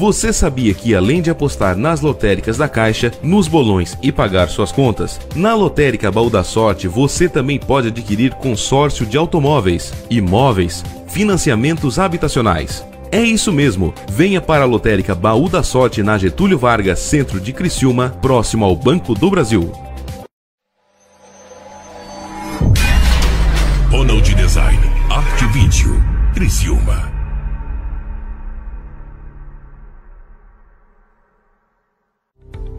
Você sabia que além de apostar nas lotéricas da Caixa, nos bolões e pagar suas contas, na lotérica Baú da Sorte você também pode adquirir consórcio de automóveis, imóveis, financiamentos habitacionais. É isso mesmo. Venha para a lotérica Baú da Sorte na Getúlio Vargas, centro de Criciúma, próximo ao Banco do Brasil. Ronald Design, Arte Vídeo, Criciúma.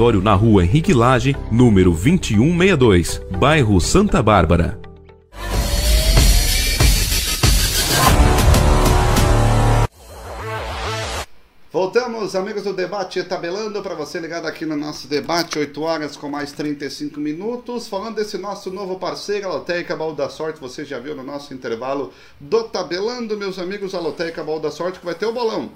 na rua Henrique Lage, número 2162, bairro Santa Bárbara. Voltamos, amigos do debate tabelando para você ligado aqui no nosso debate, 8 horas com mais 35 minutos. Falando desse nosso novo parceiro, a Lotérica Baú da Sorte, você já viu no nosso intervalo do tabelando, meus amigos, a Lotérica Baú da Sorte, que vai ter o bolão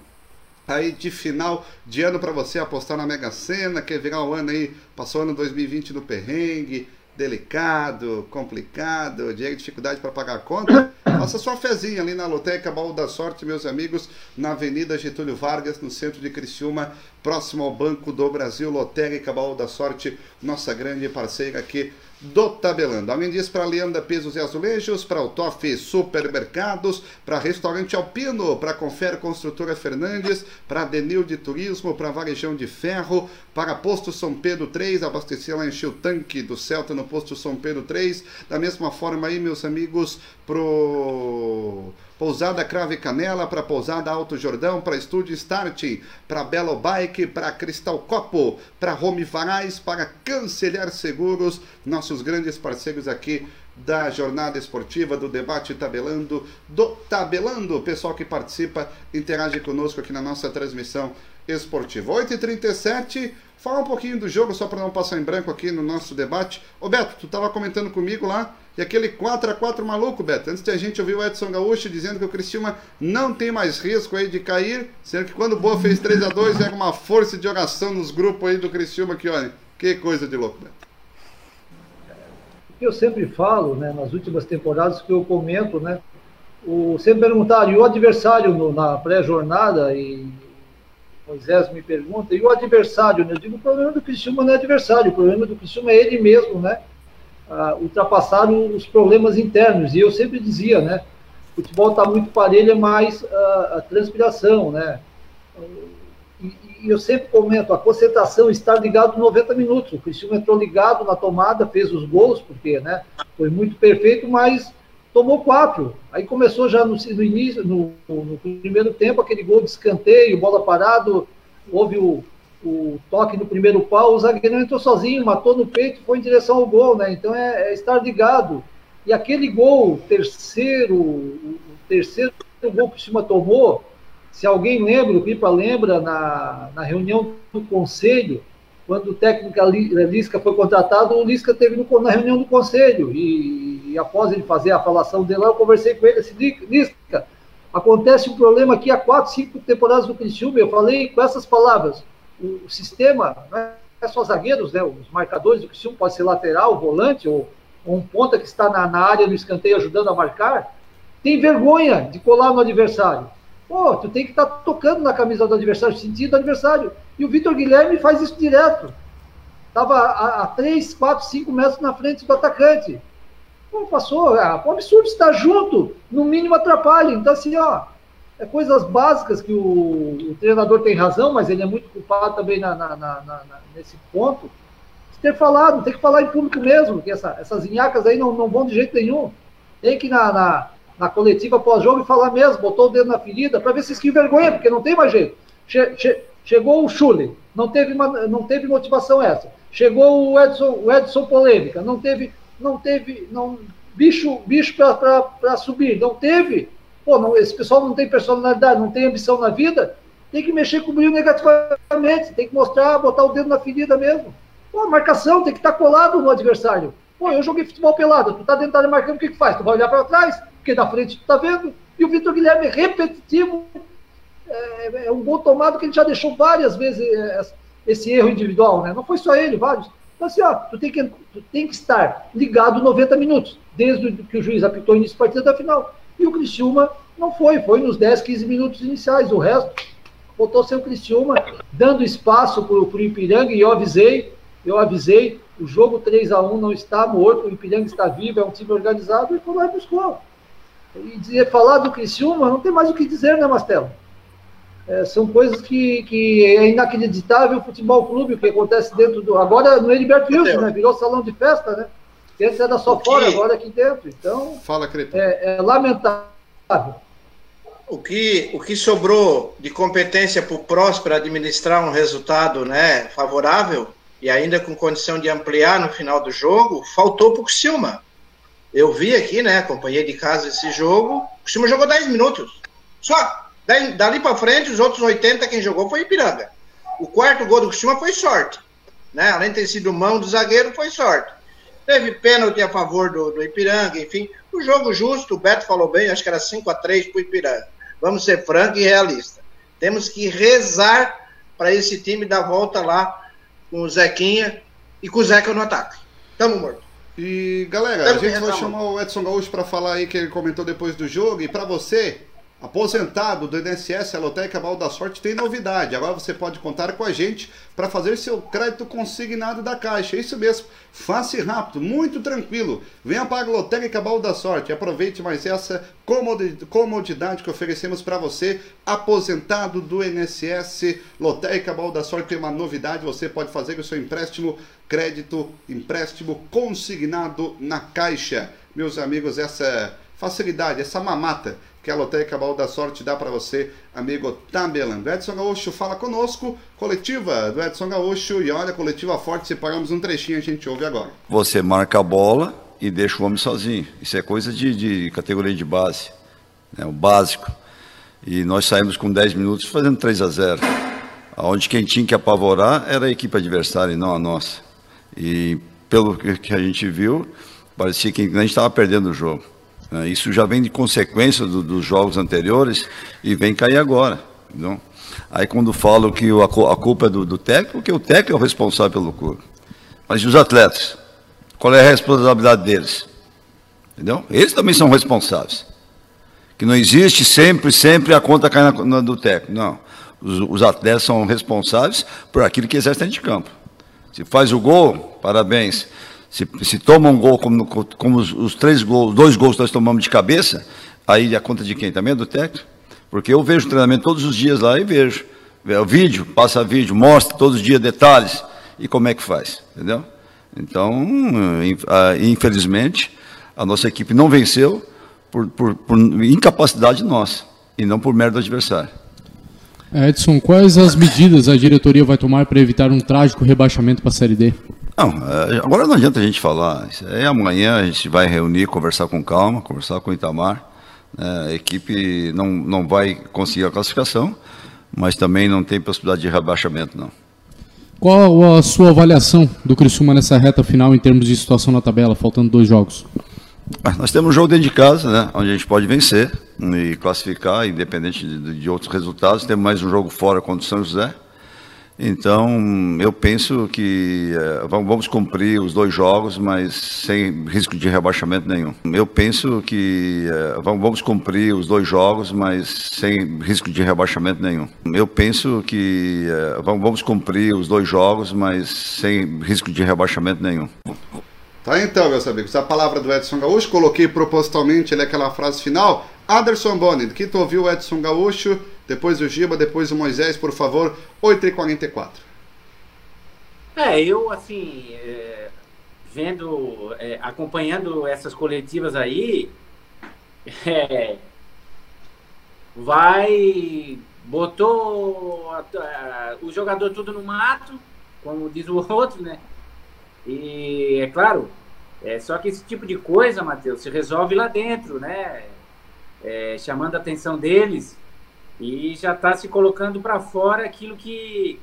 aí de final de ano para você apostar na Mega Sena, quer virar o ano aí, passou o ano 2020 no perrengue, delicado, complicado, dinheiro dificuldade para pagar a conta, faça sua fezinha ali na Loteca Baú da Sorte, meus amigos, na Avenida Getúlio Vargas, no centro de Criciúma, próximo ao Banco do Brasil, Lotérica Baú da Sorte, nossa grande parceira aqui do Tabelando. Além disso, para Leanda Pisos e Azulejos, para o Toff Supermercados, para Restaurante Alpino, para Confere Construtora Fernandes, para Denil de Turismo, para Varejão de Ferro, para Posto São Pedro 3, abastecer lá, encher o tanque do Celta no Posto São Pedro 3. Da mesma forma aí, meus amigos, pro Pousada Crave Canela, para Pousada Alto Jordão, para Estúdio Start, para Belo Bike, para Cristal Copo, para Home Varais, para Cancelhar Seguros, nossos grandes parceiros aqui da jornada esportiva, do debate tabelando, do tabelando, pessoal que participa, interage conosco aqui na nossa transmissão esportiva. 8h37, fala um pouquinho do jogo, só para não passar em branco aqui no nosso debate. Ô Beto, tu estava comentando comigo lá e aquele 4 a 4 maluco, Beto. Antes da gente ouvir o Edson Gaúcho dizendo que o Criciúma não tem mais risco aí de cair, sendo que quando o Boa fez 3 a 2 era uma força de oração nos grupos aí do Criciúma que, olha, que coisa de louco, Beto. Eu sempre falo, né, nas últimas temporadas que eu comento, né, o, sempre perguntaram, e o adversário no, na pré-jornada, e Moisés me pergunta, e o adversário, né? Eu digo, o problema do Criciúma não é adversário, o problema do Criciúma é ele mesmo, né? uh, ultrapassaram os problemas internos. E eu sempre dizia, né? O futebol está muito parelho, é mais uh, a transpiração, né? E, e, eu sempre comento, a concentração está ligado 90 minutos. O Cristiano entrou ligado na tomada, fez os gols, porque né, foi muito perfeito, mas tomou quatro. Aí começou já no, no início, no, no, primeiro tempo, aquele gol de escanteio, bola parado, houve o, o toque no primeiro pau, o zagueiro entrou sozinho, matou no peito, foi em direção ao gol, né? Então é, é estar ligado. E aquele gol, terceiro, o terceiro gol que o Cima tomou, se alguém lembra, o Pipa lembra, na, na reunião do conselho, quando o técnico Lisca foi contratado, o Lisca teve no, na reunião do conselho, e, e, após ele fazer a falação dele lá, eu conversei com ele, assim, Lisca, acontece um problema aqui há quatro, cinco temporadas do Criciúma, eu falei com essas palavras, o sistema, não é só zagueiros, né? Os marcadores do Criciúma pode ser lateral, volante ou, ou um ponta que está na, na, área no escanteio ajudando a marcar, tem vergonha de colar no adversário. Pô, tu tem que estar tá tocando na camisa do adversário, sentindo o adversário. E o Vitor Guilherme faz isso direto. Estava a, a 3, 4, 5 metros na frente do atacante. Pô, passou, é um absurdo estar junto, no mínimo atrapalha. Então, assim, ó, é coisas básicas que o, o, treinador tem razão, mas ele é muito culpado também na, na, na, nesse ponto. Ter falado, tem que falar em público mesmo, que essa, essas inhacas aí não, não vão de jeito nenhum. Tem que ir na, na, na coletiva pós-jogo falar mesmo, botou o dedo na ferida, para ver se que vergonha, porque não tem mais jeito. Che, che, chegou o Schulli, não teve, não teve motivação essa. Chegou o Edson, o Edson polêmica, não teve, não teve, não, bicho, bicho para subir, não teve. Pô, não, esse pessoal não tem personalidade, não tem ambição na vida. tem que mexer com o brilho negativamente, tem que mostrar, botar o dedo na ferida mesmo. Pô, marcação tem que estar tá colado no adversário. Pô, eu joguei futebol pelado, tu tá dentro da área marcando, o que que faz? Tu vai olhar para trás, porque da frente tu tá vendo. E o Vitor Guilherme é repetitivo, é, é, um bom tomado que ele já deixou várias vezes é, esse erro individual, né? Não foi só ele, vários. Assim, ó, tu tem que, tu tem que estar ligado 90 minutos, desde que o juiz apitou o início da partida da final. E o Criciúma não foi, foi nos 10, 15 minutos iniciais. O resto, ser o Criciúma, dando espaço para o Ipiranga, e eu avisei, eu avisei, o jogo 3 a 1 não está morto, o Ipiranga está vivo, é um time organizado, e foi lá e buscou. E dizer, falar do Criciúma, não tem mais o que dizer, né, Mastelo? É, são coisas que, que é inacreditável o futebol clube, o que acontece dentro do. Agora no Heriberto Wilson, né? Virou salão de festa, né? Antes era só fora, agora aqui dentro. Então. Fala, é, é lamentável. O que, o que sobrou de competência para o PROS para administrar um resultado né, favorável e ainda com condição de ampliar no final do jogo, faltou para o Silma. Eu vi aqui, né? Acompanhei de casa esse jogo. O Silma jogou 10 minutos. Só. Daí, dali para frente, os outros 80 quem jogou foi Ipiranga. O quarto gol do Cristina foi sorte. Né? Além de ter sido mão do zagueiro, foi sorte. Teve pênalti a favor do, do Ipiranga, enfim. O jogo justo, o Beto falou bem, acho que era 5 a 3 para o Ipiranga. Vamos ser franco e realista. Temos que rezar para esse time dar volta lá com o Zequinha e com o Zeca no ataque. Tamo morto. E galera, Tamo a gente vai chamar o Edson Gaúcho para falar aí que ele comentou depois do jogo. E para você, Aposentado do INSS, a Loteca Mal da Sorte tem novidade. Agora você pode contar com a gente para fazer seu crédito consignado da Caixa. Isso mesmo. E rápido, muito tranquilo. Venha para a Loteca Cabal da Sorte. Aproveite mais essa comodidade que oferecemos para você, aposentado do INSS. Loteca Cabal da Sorte tem uma novidade. Você pode fazer o seu empréstimo, crédito, empréstimo consignado na Caixa. Meus amigos, essa facilidade, essa mamata que a Loteca Baú da Sorte dá para você, amigo tabelando. Edson Gaúcho fala conosco, coletiva do Edson Gaúcho, e olha, coletiva forte, se pagamos um trechinho, a gente ouve agora. Você marca a bola e deixa o homem sozinho. Isso é coisa de, de categoria de base, né, o básico. E nós saímos com 10 minutos fazendo 3 a 0 Onde quem tinha que apavorar era a equipe adversária e não a nossa. E pelo que a gente viu, parecia que a gente estava perdendo o jogo. Né? Isso já vem de consequência do, dos jogos anteriores e vem cair agora. Entendeu? Aí quando falam que a, culpa é do, do técnico, porque o técnico é o responsável pelo clube. Mas e os atletas? Qual é a responsabilidade deles? Entendeu? Eles também são responsáveis. Que não existe sempre, sempre a conta cai na, na do técnico. Não. Os, os, atletas são responsáveis por aquilo que exercem de campo. Se faz o gol, parabéns. Se, se toma um gol como, como os, os, três gols, dois gols que nós tomamos de cabeça, aí a conta de quem? Também é do técnico? Porque eu vejo treinamento todos os dias lá e vejo. O vídeo, passa vídeo, mostra todos os dias detalhes e como é que faz, entendeu? Então, infelizmente, a nossa equipe não venceu por, por, por incapacidade nossa e não por mérito do adversário. Edson, quais as medidas a diretoria vai tomar para evitar um trágico rebaixamento para a Série D? Não, é, agora não adianta a gente falar. Aí amanhã a gente vai reunir, conversar com calma, conversar com o Itamar. É, a equipe não, não vai conseguir a classificação, mas também não tem possibilidade de rebaixamento, não. Qual a sua avaliação do Criciúma nessa reta final em termos de situação na tabela, faltando dois jogos? Ah, nós temos um jogo dentro de casa, né, onde a gente pode vencer e classificar, independente de, de outros resultados. Temos mais um jogo fora contra o São José. Então, eu penso que é, vamos cumprir os dois jogos, mas sem risco de rebaixamento nenhum. Eu penso que é, vamos cumprir os dois jogos, mas sem risco de rebaixamento nenhum. Eu penso que é, vamos cumprir os dois jogos, mas sem risco de rebaixamento nenhum. Tá então, meus amigos, a palavra do Edson Gaúcho, coloquei propositalmente ali aquela frase final. Anderson Boni, que tu ouviu o Edson Gaúcho, depois o Giba, depois o Moisés, por favor, 8h44. É, eu, assim, é, vendo, é, acompanhando essas coletivas aí, é, vai, botou a, a, o jogador tudo no mato, como diz o outro, né? E é claro, é, só que esse tipo de coisa, Matheus, se resolve lá dentro, né? É, chamando a atenção deles E já está se colocando para fora aquilo que,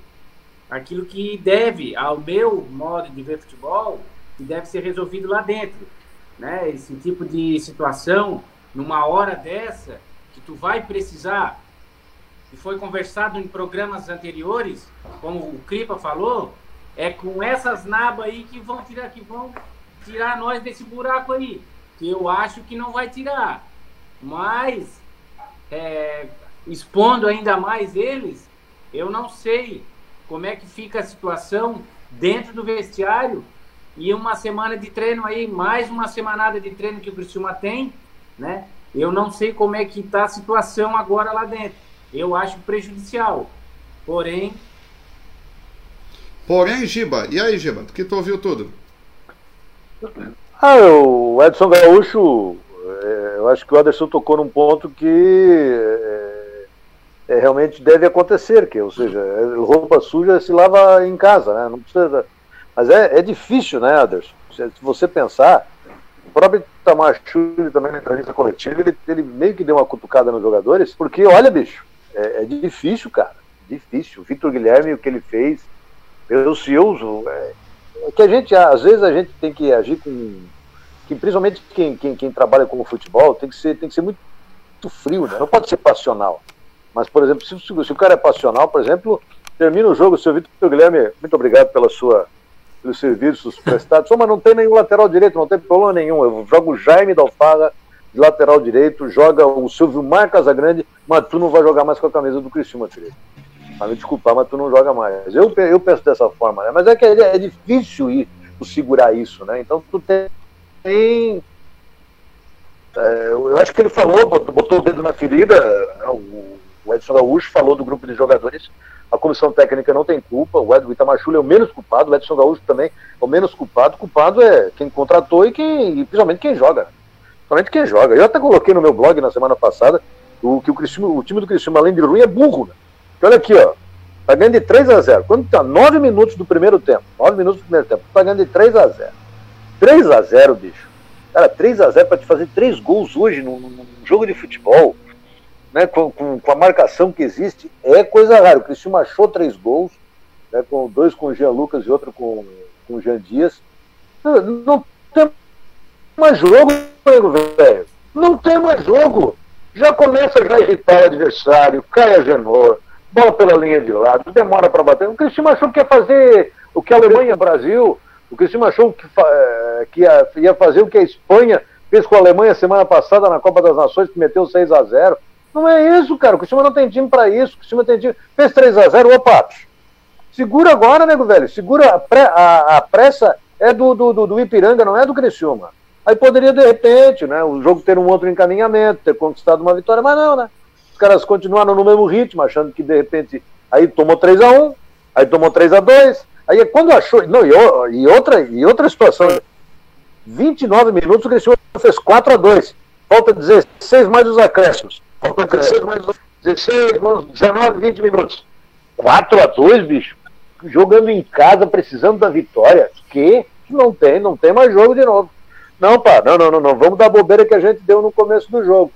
aquilo que deve, ao meu modo de ver futebol, que deve ser resolvido lá dentro. Né? Esse tipo de situação, numa hora dessa, que tu vai precisar, e foi conversado em programas anteriores, como o Cripa falou, é com essas nabas aí que vão tirar, que vão tirar nós desse buraco aí. Que eu acho que não vai tirar. Mas é, expondo ainda mais eles, eu não sei como é que fica a situação dentro do vestiário e uma semana de treino aí, mais uma semanada de treino que o Criciúma tem, né? Eu não sei como é que está a situação agora lá dentro. Eu acho prejudicial. Porém, Porém, Giba, e aí, Giba, que tu ouviu tudo? Ah, o Edson Gaúcho, é, eu acho que o Anderson tocou num ponto que é, é, realmente deve acontecer, que, ou seja, roupa suja se lava em casa, né? Não precisa. Mas é, é difícil, né, Anderson? Se você pensar, o próprio Tamachu também na entrevista coletiva, ele, ele meio que deu uma cutucada nos jogadores, porque olha, bicho, é, é difícil, cara. Difícil. O Vitor Guilherme, o que ele fez, eu se uso. É, é, que a gente, às vezes, a gente tem que agir com. Que, principalmente quem, quem, quem trabalha com o futebol tem que ser, tem que ser muito, muito frio, né? Não pode ser passional. Mas, por exemplo, se, se, o cara é passional, por exemplo, termina o jogo, seu Vitor Guilherme, muito obrigado pela sua, pelos serviços prestados. Só, mas não tem nenhum lateral direito, não tem problema nenhum. Eu jogo o Jaime da Alfaga de lateral direito, joga o Silvio Mar Casagrande, mas tu não vai jogar mais com a camisa do Cristiano direito para me desculpar, mas tu não joga mais. Eu, eu penso dessa forma, né? Mas é que é, é difícil ir, tu segurar isso, né? Então tu tem. É, eu acho que ele falou, botou, botou o dedo na ferida, né? o, o Edson Gaúcho falou do grupo de jogadores, a comissão técnica não tem culpa, o Edson Itamachula é o menos culpado, o Edson Gaúcho também é o menos culpado, culpado é quem contratou e quem, e principalmente quem joga. Principalmente quem joga. Eu até coloquei no meu blog na semana passada o que o, o time do Cristiano, além de ruim, é burro, né? olha aqui, ó. Tá ganhando de 3 a 0 Quando tá 9 minutos do primeiro tempo, 9 minutos do primeiro tempo, tá ganhando de 3 a 0 3 a 0 bicho. Cara, 3 a 0 para te fazer 3 gols hoje num, num jogo de futebol, né, com, com, com, a marcação que existe, é coisa rara. O Cristiano achou 3 gols, né, com dois com o Jean Lucas e outro com, com o Jean Dias. Não, tem mais jogo, velho. Não tem mais jogo. Já começa já a irritar o adversário, cai a Genor bola pela linha de lado, demora para bater. O Cristiano achou que ia fazer o que a Alemanha, Brasil, o Cristiano achou que, eh, que ia, ia, fazer o que a Espanha fez com a Alemanha semana passada na Copa das Nações, que meteu 6 a 0 Não é isso, cara. O Cristiano não tem time para isso. O Cristiano tem time. Fez 3 a 0 opa. Segura agora, nego velho. Segura a, pre, a, a pressa é do, do, do, do, Ipiranga, não é do Criciúma. Aí poderia, de repente, né, o jogo ter um outro encaminhamento, ter conquistado uma vitória, mas não, né? caras continuaram no mesmo ritmo, achando que de repente aí tomou 3 a 1 aí tomou 3 a 2 aí quando achou. Não, e, outra, e outra situação, 29 minutos o Cristiano fez 4 a 2 Falta 16 mais os acréscimos. 16 mais os 16, 19, 20 minutos. 4 a 2 bicho. Jogando em casa, precisando da vitória. Que não tem, não tem mais jogo de novo. Não, pá, não, não, não, não. Vamos dar bobeira que a gente deu no começo do jogo.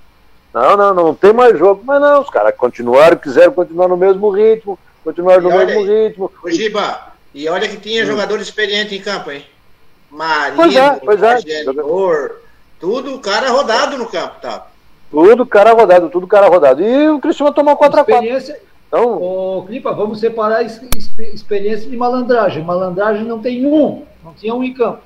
Não, não, não tem mais jogo. Mas não, os caras continuaram, quiseram continuar no mesmo ritmo, continuaram no mesmo ritmo. Ô, Giba, e olha que tinha hum. jogador experiente em campo, hein? Marido, pois é, pois é. Tudo cara rodado no campo, tá? Tudo cara rodado, tudo cara rodado. E o Cristiano tomou 4 a 4 Então, Ô, Clipa, vamos separar experiência de malandragem. Malandragem não tem um, não tinha um em campo.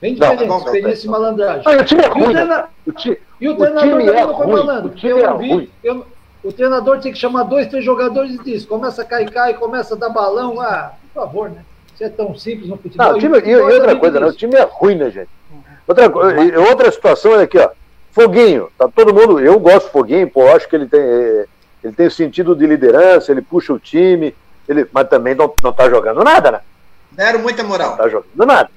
Bem diferente, não, experiência e malandragem. Ah, o time é ruim. Né? O, ti, e o, treinador time é ruim. Falando, o time eu é vi, ruim. Eu, o treinador tem que chamar dois, três jogadores e diz, começa a cair, cai, começa a dar balão. Ah, por favor, né? Isso é tão simples no futebol. Não, time, e, e, outra coisa, né? o time é ruim, né, gente? Outra, outra situação é aqui, ó. Foguinho, tá todo mundo. Eu gosto do Foguinho, pô, acho que ele tem, é, ele tem sentido de liderança, ele puxa o time, ele, mas também não, não tá jogando nada, né? Deram muita moral. Não tá jogando nada.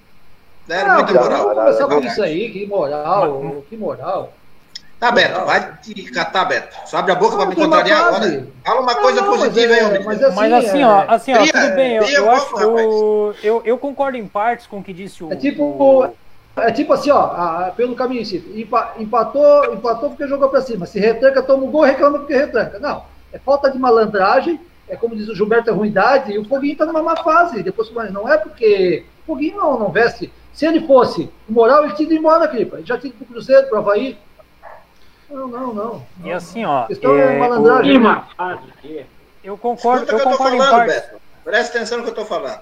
Deram muita moral. Vamos começar com isso aí, que moral, que moral. Tá, Beto, vai te catar, Beto. Só abre a boca para me contrariar agora. Fala uma coisa não, positiva aí, homem. Mas, assim, mas assim, ó, é- assim, ó, tudo bem. Eu, eu acho eu, eu, eu, concordo em partes com o que disse o. É tipo. É tipo assim, ó, a, pelo caminho empatou, empatou porque jogou para cima. Se retranca, toma o gol, reclama porque retranca. Não, é falta de malandragem, é como diz o Gilberto, é ruindade, e o Foguinho está numa má fase. Depois, não é porque o Foguinho não, não veste. Se ele fosse moral, ele tinha ido embora, Cripa. Ele já tinha ido pro Cruzeiro, pro Havaí. Não, não, não. E assim, ó. A questão é, é malandragem. O... Eu concordo, Escuta eu, eu concordo falando, em parte. Beto. Presta atenção no que eu estou falando.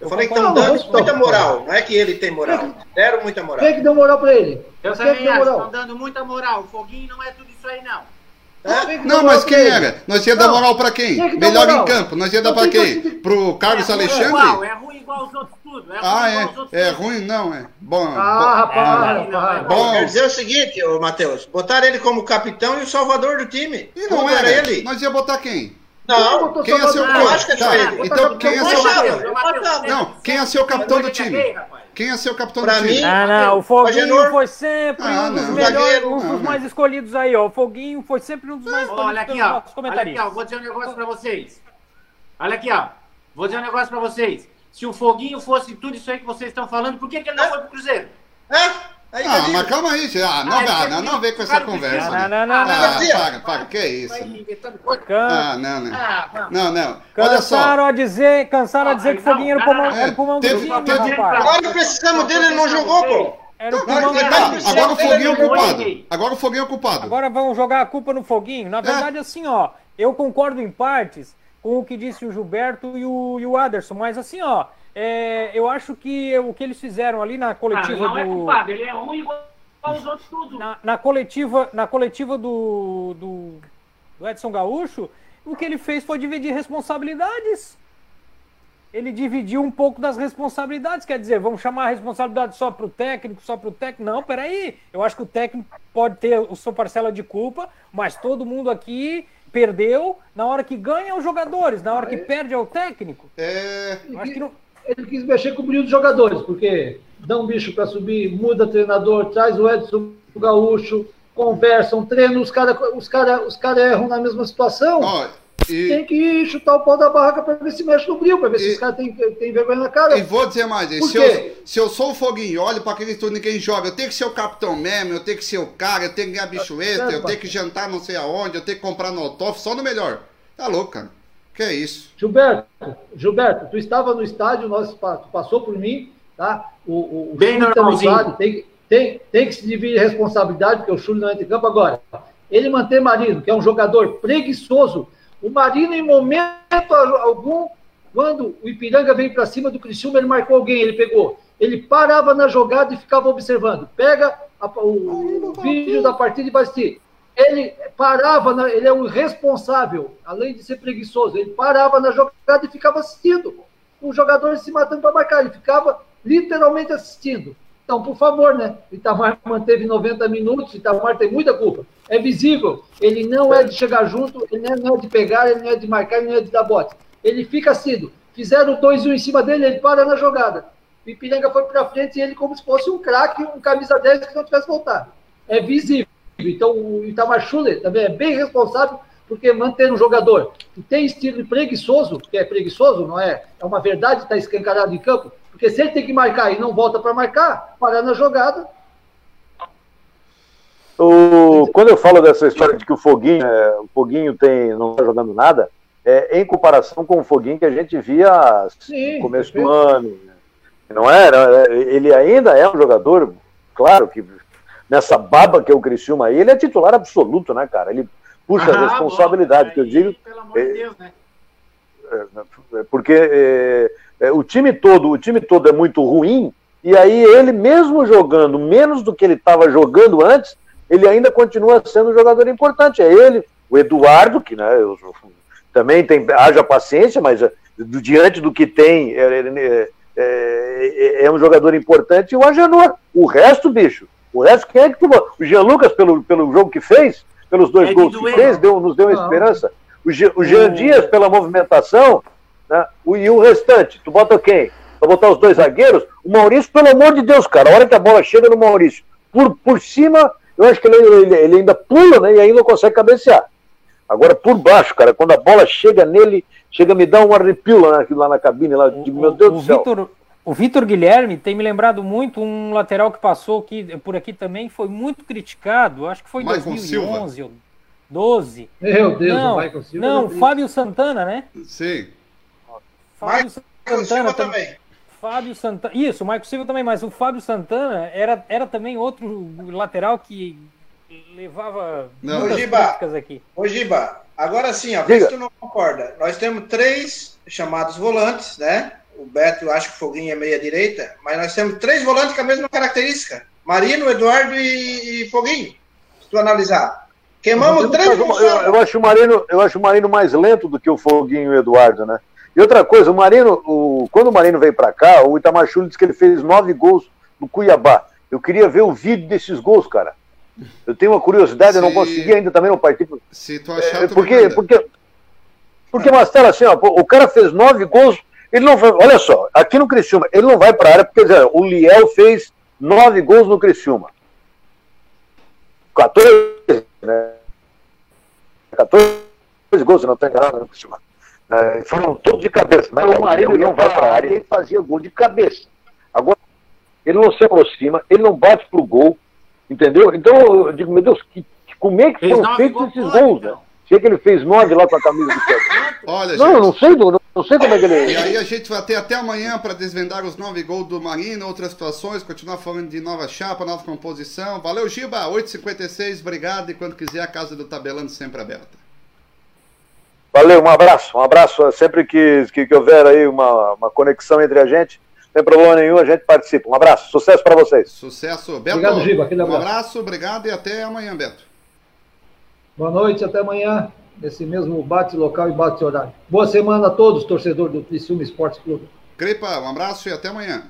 Eu, falei que estão dando não, muita moral. Não é que ele tem moral. Deram muita moral. Quem é que deu moral para ele? Eu Quem também acho. Estão dando muita moral. O Foguinho não é tudo isso aí, não. É? Não, mas quem era? Nós ia dar moral para quem? quem Melhor moral? em campo. Nós ia dar para quem? Pro Carlos é Alexandre? Igual, é ruim igual os outros tudo. É ah, é? É ruim? Não, é. Bom. Ah, rapaz. Ah, bom. Quer dizer o seguinte, ô, Matheus. Botaram ele como capitão e o salvador do time. E não era, era ele. Nós ia botar quem? Não, quem é seu capitão? Tá, então, quem é seu capitão? Não, quem é seu capitão do time? Quem é seu capitão pra do time? Mim, ah, não, o Foguinho foi sempre ah, um dos não, melhores, um dos mais escolhidos aí, ó. O Foguinho foi sempre um dos mais escolhidos olha aqui, ó, Olha aqui, ó, vou dizer um negócio pra vocês. Olha aqui, ó. Vou dizer um negócio pra vocês. Se o Foguinho fosse tudo isso aí que vocês estão falando, por que, que ele não é? foi pro Cruzeiro? É? Aí, ah, mas calma aí, ah, não, ah, não, não, vem com essa conversa. Não, não, não, não. Ah, paga, paga, que é isso? Ah, não, não. Não, não. Olha só. Cansaram a dizer, cansaram a dizer que Foguinho era o pulmão, era o pulmão do time, rapaz. Agora precisamos dele, ele não jogou, pô. Era o pulmão tá, agora o Foguinho é culpado. Agora o Foguinho é culpado. Agora vamos jogar a culpa no Foguinho. Na verdade, assim, ó, eu concordo em partes com o que disse o Gilberto e o, e o Aderson, mas assim, ó, é, eu acho que o que eles fizeram ali na coletiva ah, não do. É culpado, ele é ruim igual os outros tudo. Na, na coletiva, na coletiva do, do, do Edson Gaúcho, o que ele fez foi dividir responsabilidades. Ele dividiu um pouco das responsabilidades, quer dizer, vamos chamar a responsabilidade só para o técnico, só para o técnico. Não, peraí. Eu acho que o técnico pode ter a sua parcela de culpa, mas todo mundo aqui perdeu. Na hora que ganha, os jogadores. Na hora que perde, é o técnico. É... Acho que não ele quis mexer com o brilho dos jogadores, porque dá um bicho para subir, muda treinador, traz o Edson o Gaúcho, conversam, treinam, os caras os cara, os cara erram na mesma situação. e... Tem que chutar o pau da barraca para ver se mexe no brilho, para ver e... se os caras têm, têm vergonha na cara. E vou dizer mais, se eu, se eu sou o Foguinho, olho para aquele turno ninguém joga, eu tenho que ser o capitão mesmo, eu tenho que ser o cara, eu tenho que ganhar bicho extra, eu tenho que jantar não sei aonde, eu tenho que comprar no autof, só no melhor. Tá louco, cara. Que é isso? Gilberto, Gilberto, tu estava no estádio, nós, tu passou por mim, tá? O, o, o Bem normalzinho. Estádio, tem, tem, tem que se dividir responsabilidade, porque o Chuli não entra em campo agora. Ele mantém Marino, que é um jogador preguiçoso. O Marino, em momento algum, quando o Ipiranga veio para cima do Criciúma, ele marcou alguém, ele pegou. Ele parava na jogada e ficava observando. Pega a, o, o vídeo da partida e vai assistir ele parava, na, ele é um responsável, além de ser preguiçoso, ele parava na jogada e ficava assistindo. Os jogadores se matando para marcar, ele ficava literalmente assistindo. Então, por favor, né? Itamar manteve 90 minutos, Itamar tem muita culpa. É visível, ele não é de chegar junto, ele não é de pegar, ele não é de marcar, ele não é de dar bote. Ele fica assistindo. Fizeram dois um em cima dele, ele para na jogada. Ipiranga foi para frente e ele como se fosse um craque, um camisa 10 que não tivesse voltado. É visível. Então, o Itamar Schuller também é bem responsável porque manter um jogador que tem estilo preguiçoso, que é preguiçoso, não é? É uma verdade, está escancarado em campo, porque se ele tem que marcar e não volta para marcar, parar na jogada. O, quando eu falo dessa história de que o Foguinho, é, o Foguinho tem, não está jogando nada, é em comparação com o Foguinho que a gente via Sim, no começo perfeito. do ano. Não era? É, ele ainda é um jogador, claro, que nessa baba que é o Criciúma aí, ele é titular absoluto, né, cara? Ele puxa ah, a responsabilidade, bom, que eu digo. Pelo amor de Deus, né? É, é, porque é, é, o time todo, o time todo é muito ruim, e aí ele mesmo jogando menos do que ele estava jogando antes, ele ainda continua sendo um jogador importante. É ele, o Eduardo, que né, eu, também tem, haja paciência, mas é, do, diante do que tem, é, é, é, um jogador importante, e o Agenor. O resto, bicho, o resto, quem é que tomou? O Jean Lucas, pelo, pelo jogo que fez, pelos dois é gols que fez, deu, nos deu uma esperança. O, Jean, o Jean Dias, pela movimentação, né? o, e o restante, tu bota quem? Pra botar os dois zagueiros? O Maurício, pelo amor de Deus, cara, a hora que a bola chega no Maurício, por, por cima, eu acho que ele, ele, ele ainda pula, né? E ainda consegue cabecear. Agora, por baixo, cara, quando a bola chega nele, chega a me dar um arrepio lá na, lá na cabine, lá, de, meu Deus o do céu. Victor, O Vitor Guilherme tem me lembrado muito um lateral que passou aqui, por aqui também, foi muito criticado, acho que foi em 2011 Silva. ou 12. Meu Deus, não, o Michael Silva. Não, Fábio Santana, né? Sim. Fábio Michael Santana também. Fábio Santana. Isso, o Michael Silva também, mas o Fábio Santana era, era também outro lateral que levava não. muitas Giba, críticas aqui. Ô Giba, agora sim, ó, vê se tu não concorda. Nós temos três chamados volantes, né? O Beto, eu acho que o Foguinho é meia direita, mas nós temos três volantes com a mesma característica. Marino, Eduardo e, e Foguinho. Se tu analisar. Queimamos três eu, eu, eu, acho o Marino, eu acho o Marino mais lento do que o Foguinho e o Eduardo, né? E outra coisa, o Marino, o, quando o Marino veio para cá, o Itamar Chuli disse que ele fez nove gols no Cuiabá. Eu queria ver o vídeo desses gols, cara. Eu tenho uma curiosidade, se... eu não consegui ainda também não participo. Se tu achar, é, porque, porque, porque, Mastela, assim, ó, o cara fez nove gols, ele não vai, olha só, aqui no Criciúma, ele não vai para a área, porque dizer, o Liel fez nove gols no Criciúma. 14, né? 14 gols, se não estou enganado, no Criciúma. É, foram todos de cabeça. Mas o Marinho não vai para a área, ele fazia gol de cabeça. Agora, ele não se aproxima, ele não bate pro gol, entendeu? Então, eu digo, meu Deus, que, como é que foram feitos esses gols, né? Sei que ele fez nove lá com a camisa do César. Olha, não, gente. não sei, não, não sei como é que ele. E aí a gente vai ter até amanhã para desvendar os nove gols do Marinho, outras situações, continuar falando de nova chapa, nova composição. Valeu, Giba, 8h56, obrigado. E quando quiser, a casa do Tabelando sempre aberta. Valeu, um abraço, um abraço. Sempre que, que, que houver aí uma, uma conexão entre a gente, sem problema nenhum, a gente participa. Um abraço, sucesso para vocês. Sucesso, Beto. Obrigado, Giba. Um abraço, obrigado e até amanhã, Beto. Boa noite, até amanhã, nesse mesmo bate local e bate horário. Boa semana a todos, torcedor do Criciúma Esporte Clube. Cripa, um abraço e até amanhã.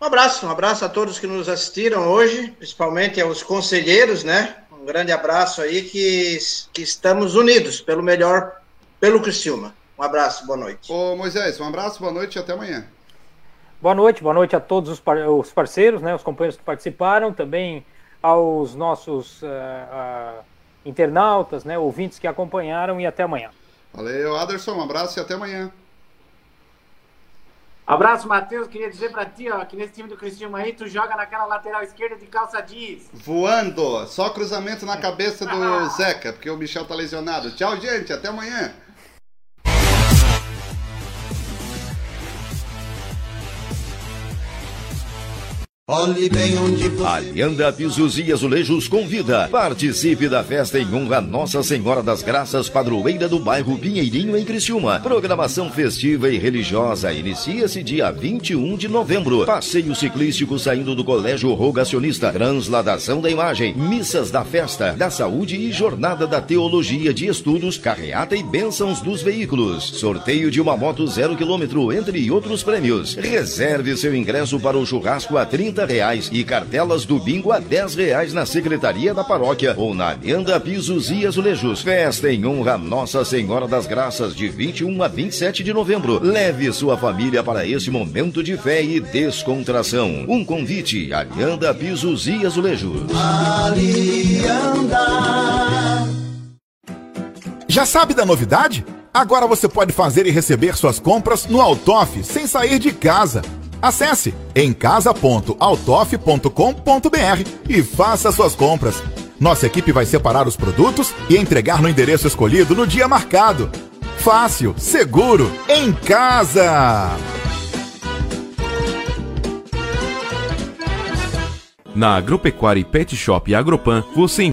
Um abraço, um abraço a todos que nos assistiram hoje, principalmente aos conselheiros, né? Um grande abraço aí que, que estamos unidos pelo melhor, pelo Criciúma. Um abraço, boa noite. Ô Moisés, um abraço, boa noite e até amanhã. Boa noite, boa noite a todos os, par os parceiros, né, os companheiros que participaram, também aos nossos uh, uh, internautas, né, ouvintes que acompanharam e até amanhã. Valeu, Aderson, um abraço e até amanhã. Abraço, Matheus. Queria dizer pra ti, ó, que nesse time do Cristiano aí, tu joga naquela lateral esquerda de calça jeans. Voando. Só cruzamento na cabeça do Zeca, porque o Michel tá lesionado. Tchau, gente. Até amanhã. Olhe bem onde você... Alianda Pisos e Azulejos convida. Participe da festa em honra a Nossa Senhora das Graças, padroeira do bairro Pinheirinho, em Criciúma. Programação festiva e religiosa inicia-se dia 21 de novembro. Passeio ciclístico saindo do Colégio Rogacionista. Transladação da imagem. Missas da festa, da saúde e jornada da teologia de estudos, carreata e bênçãos dos veículos. Sorteio de uma moto zero quilômetro, entre outros prêmios. Reserve seu ingresso para o churrasco a 30 reais e cartelas do bingo a 10 reais na Secretaria da Paróquia ou na Alianda Pisos e Azulejos. Festa em honra a Nossa Senhora das Graças de 21 a 27 de novembro. Leve sua família para esse momento de fé e descontração. Um convite, Alianda Pisos e Azulejos. Alianda. Já sabe da novidade? Agora você pode fazer e receber suas compras no Altoff sem sair de casa. Acesse emcasa.autof.com.br e faça suas compras. Nossa equipe vai separar os produtos e entregar no endereço escolhido no dia marcado. Fácil, seguro, em casa! Na Agropecuária Pet Shop Agropan, você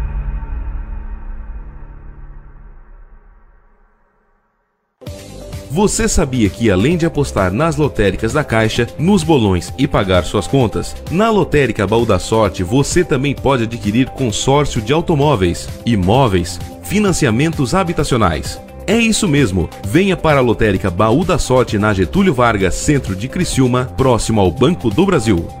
Você sabia que além de apostar nas lotéricas da Caixa, nos bolões e pagar suas contas, na lotérica Baú da Sorte você também pode adquirir consórcio de automóveis, imóveis, financiamentos habitacionais É isso mesmo. Venha para a Lotérica Baú da Sorte na Getúlio Vargas, centro de Criciúma, próximo ao Banco do Brasil.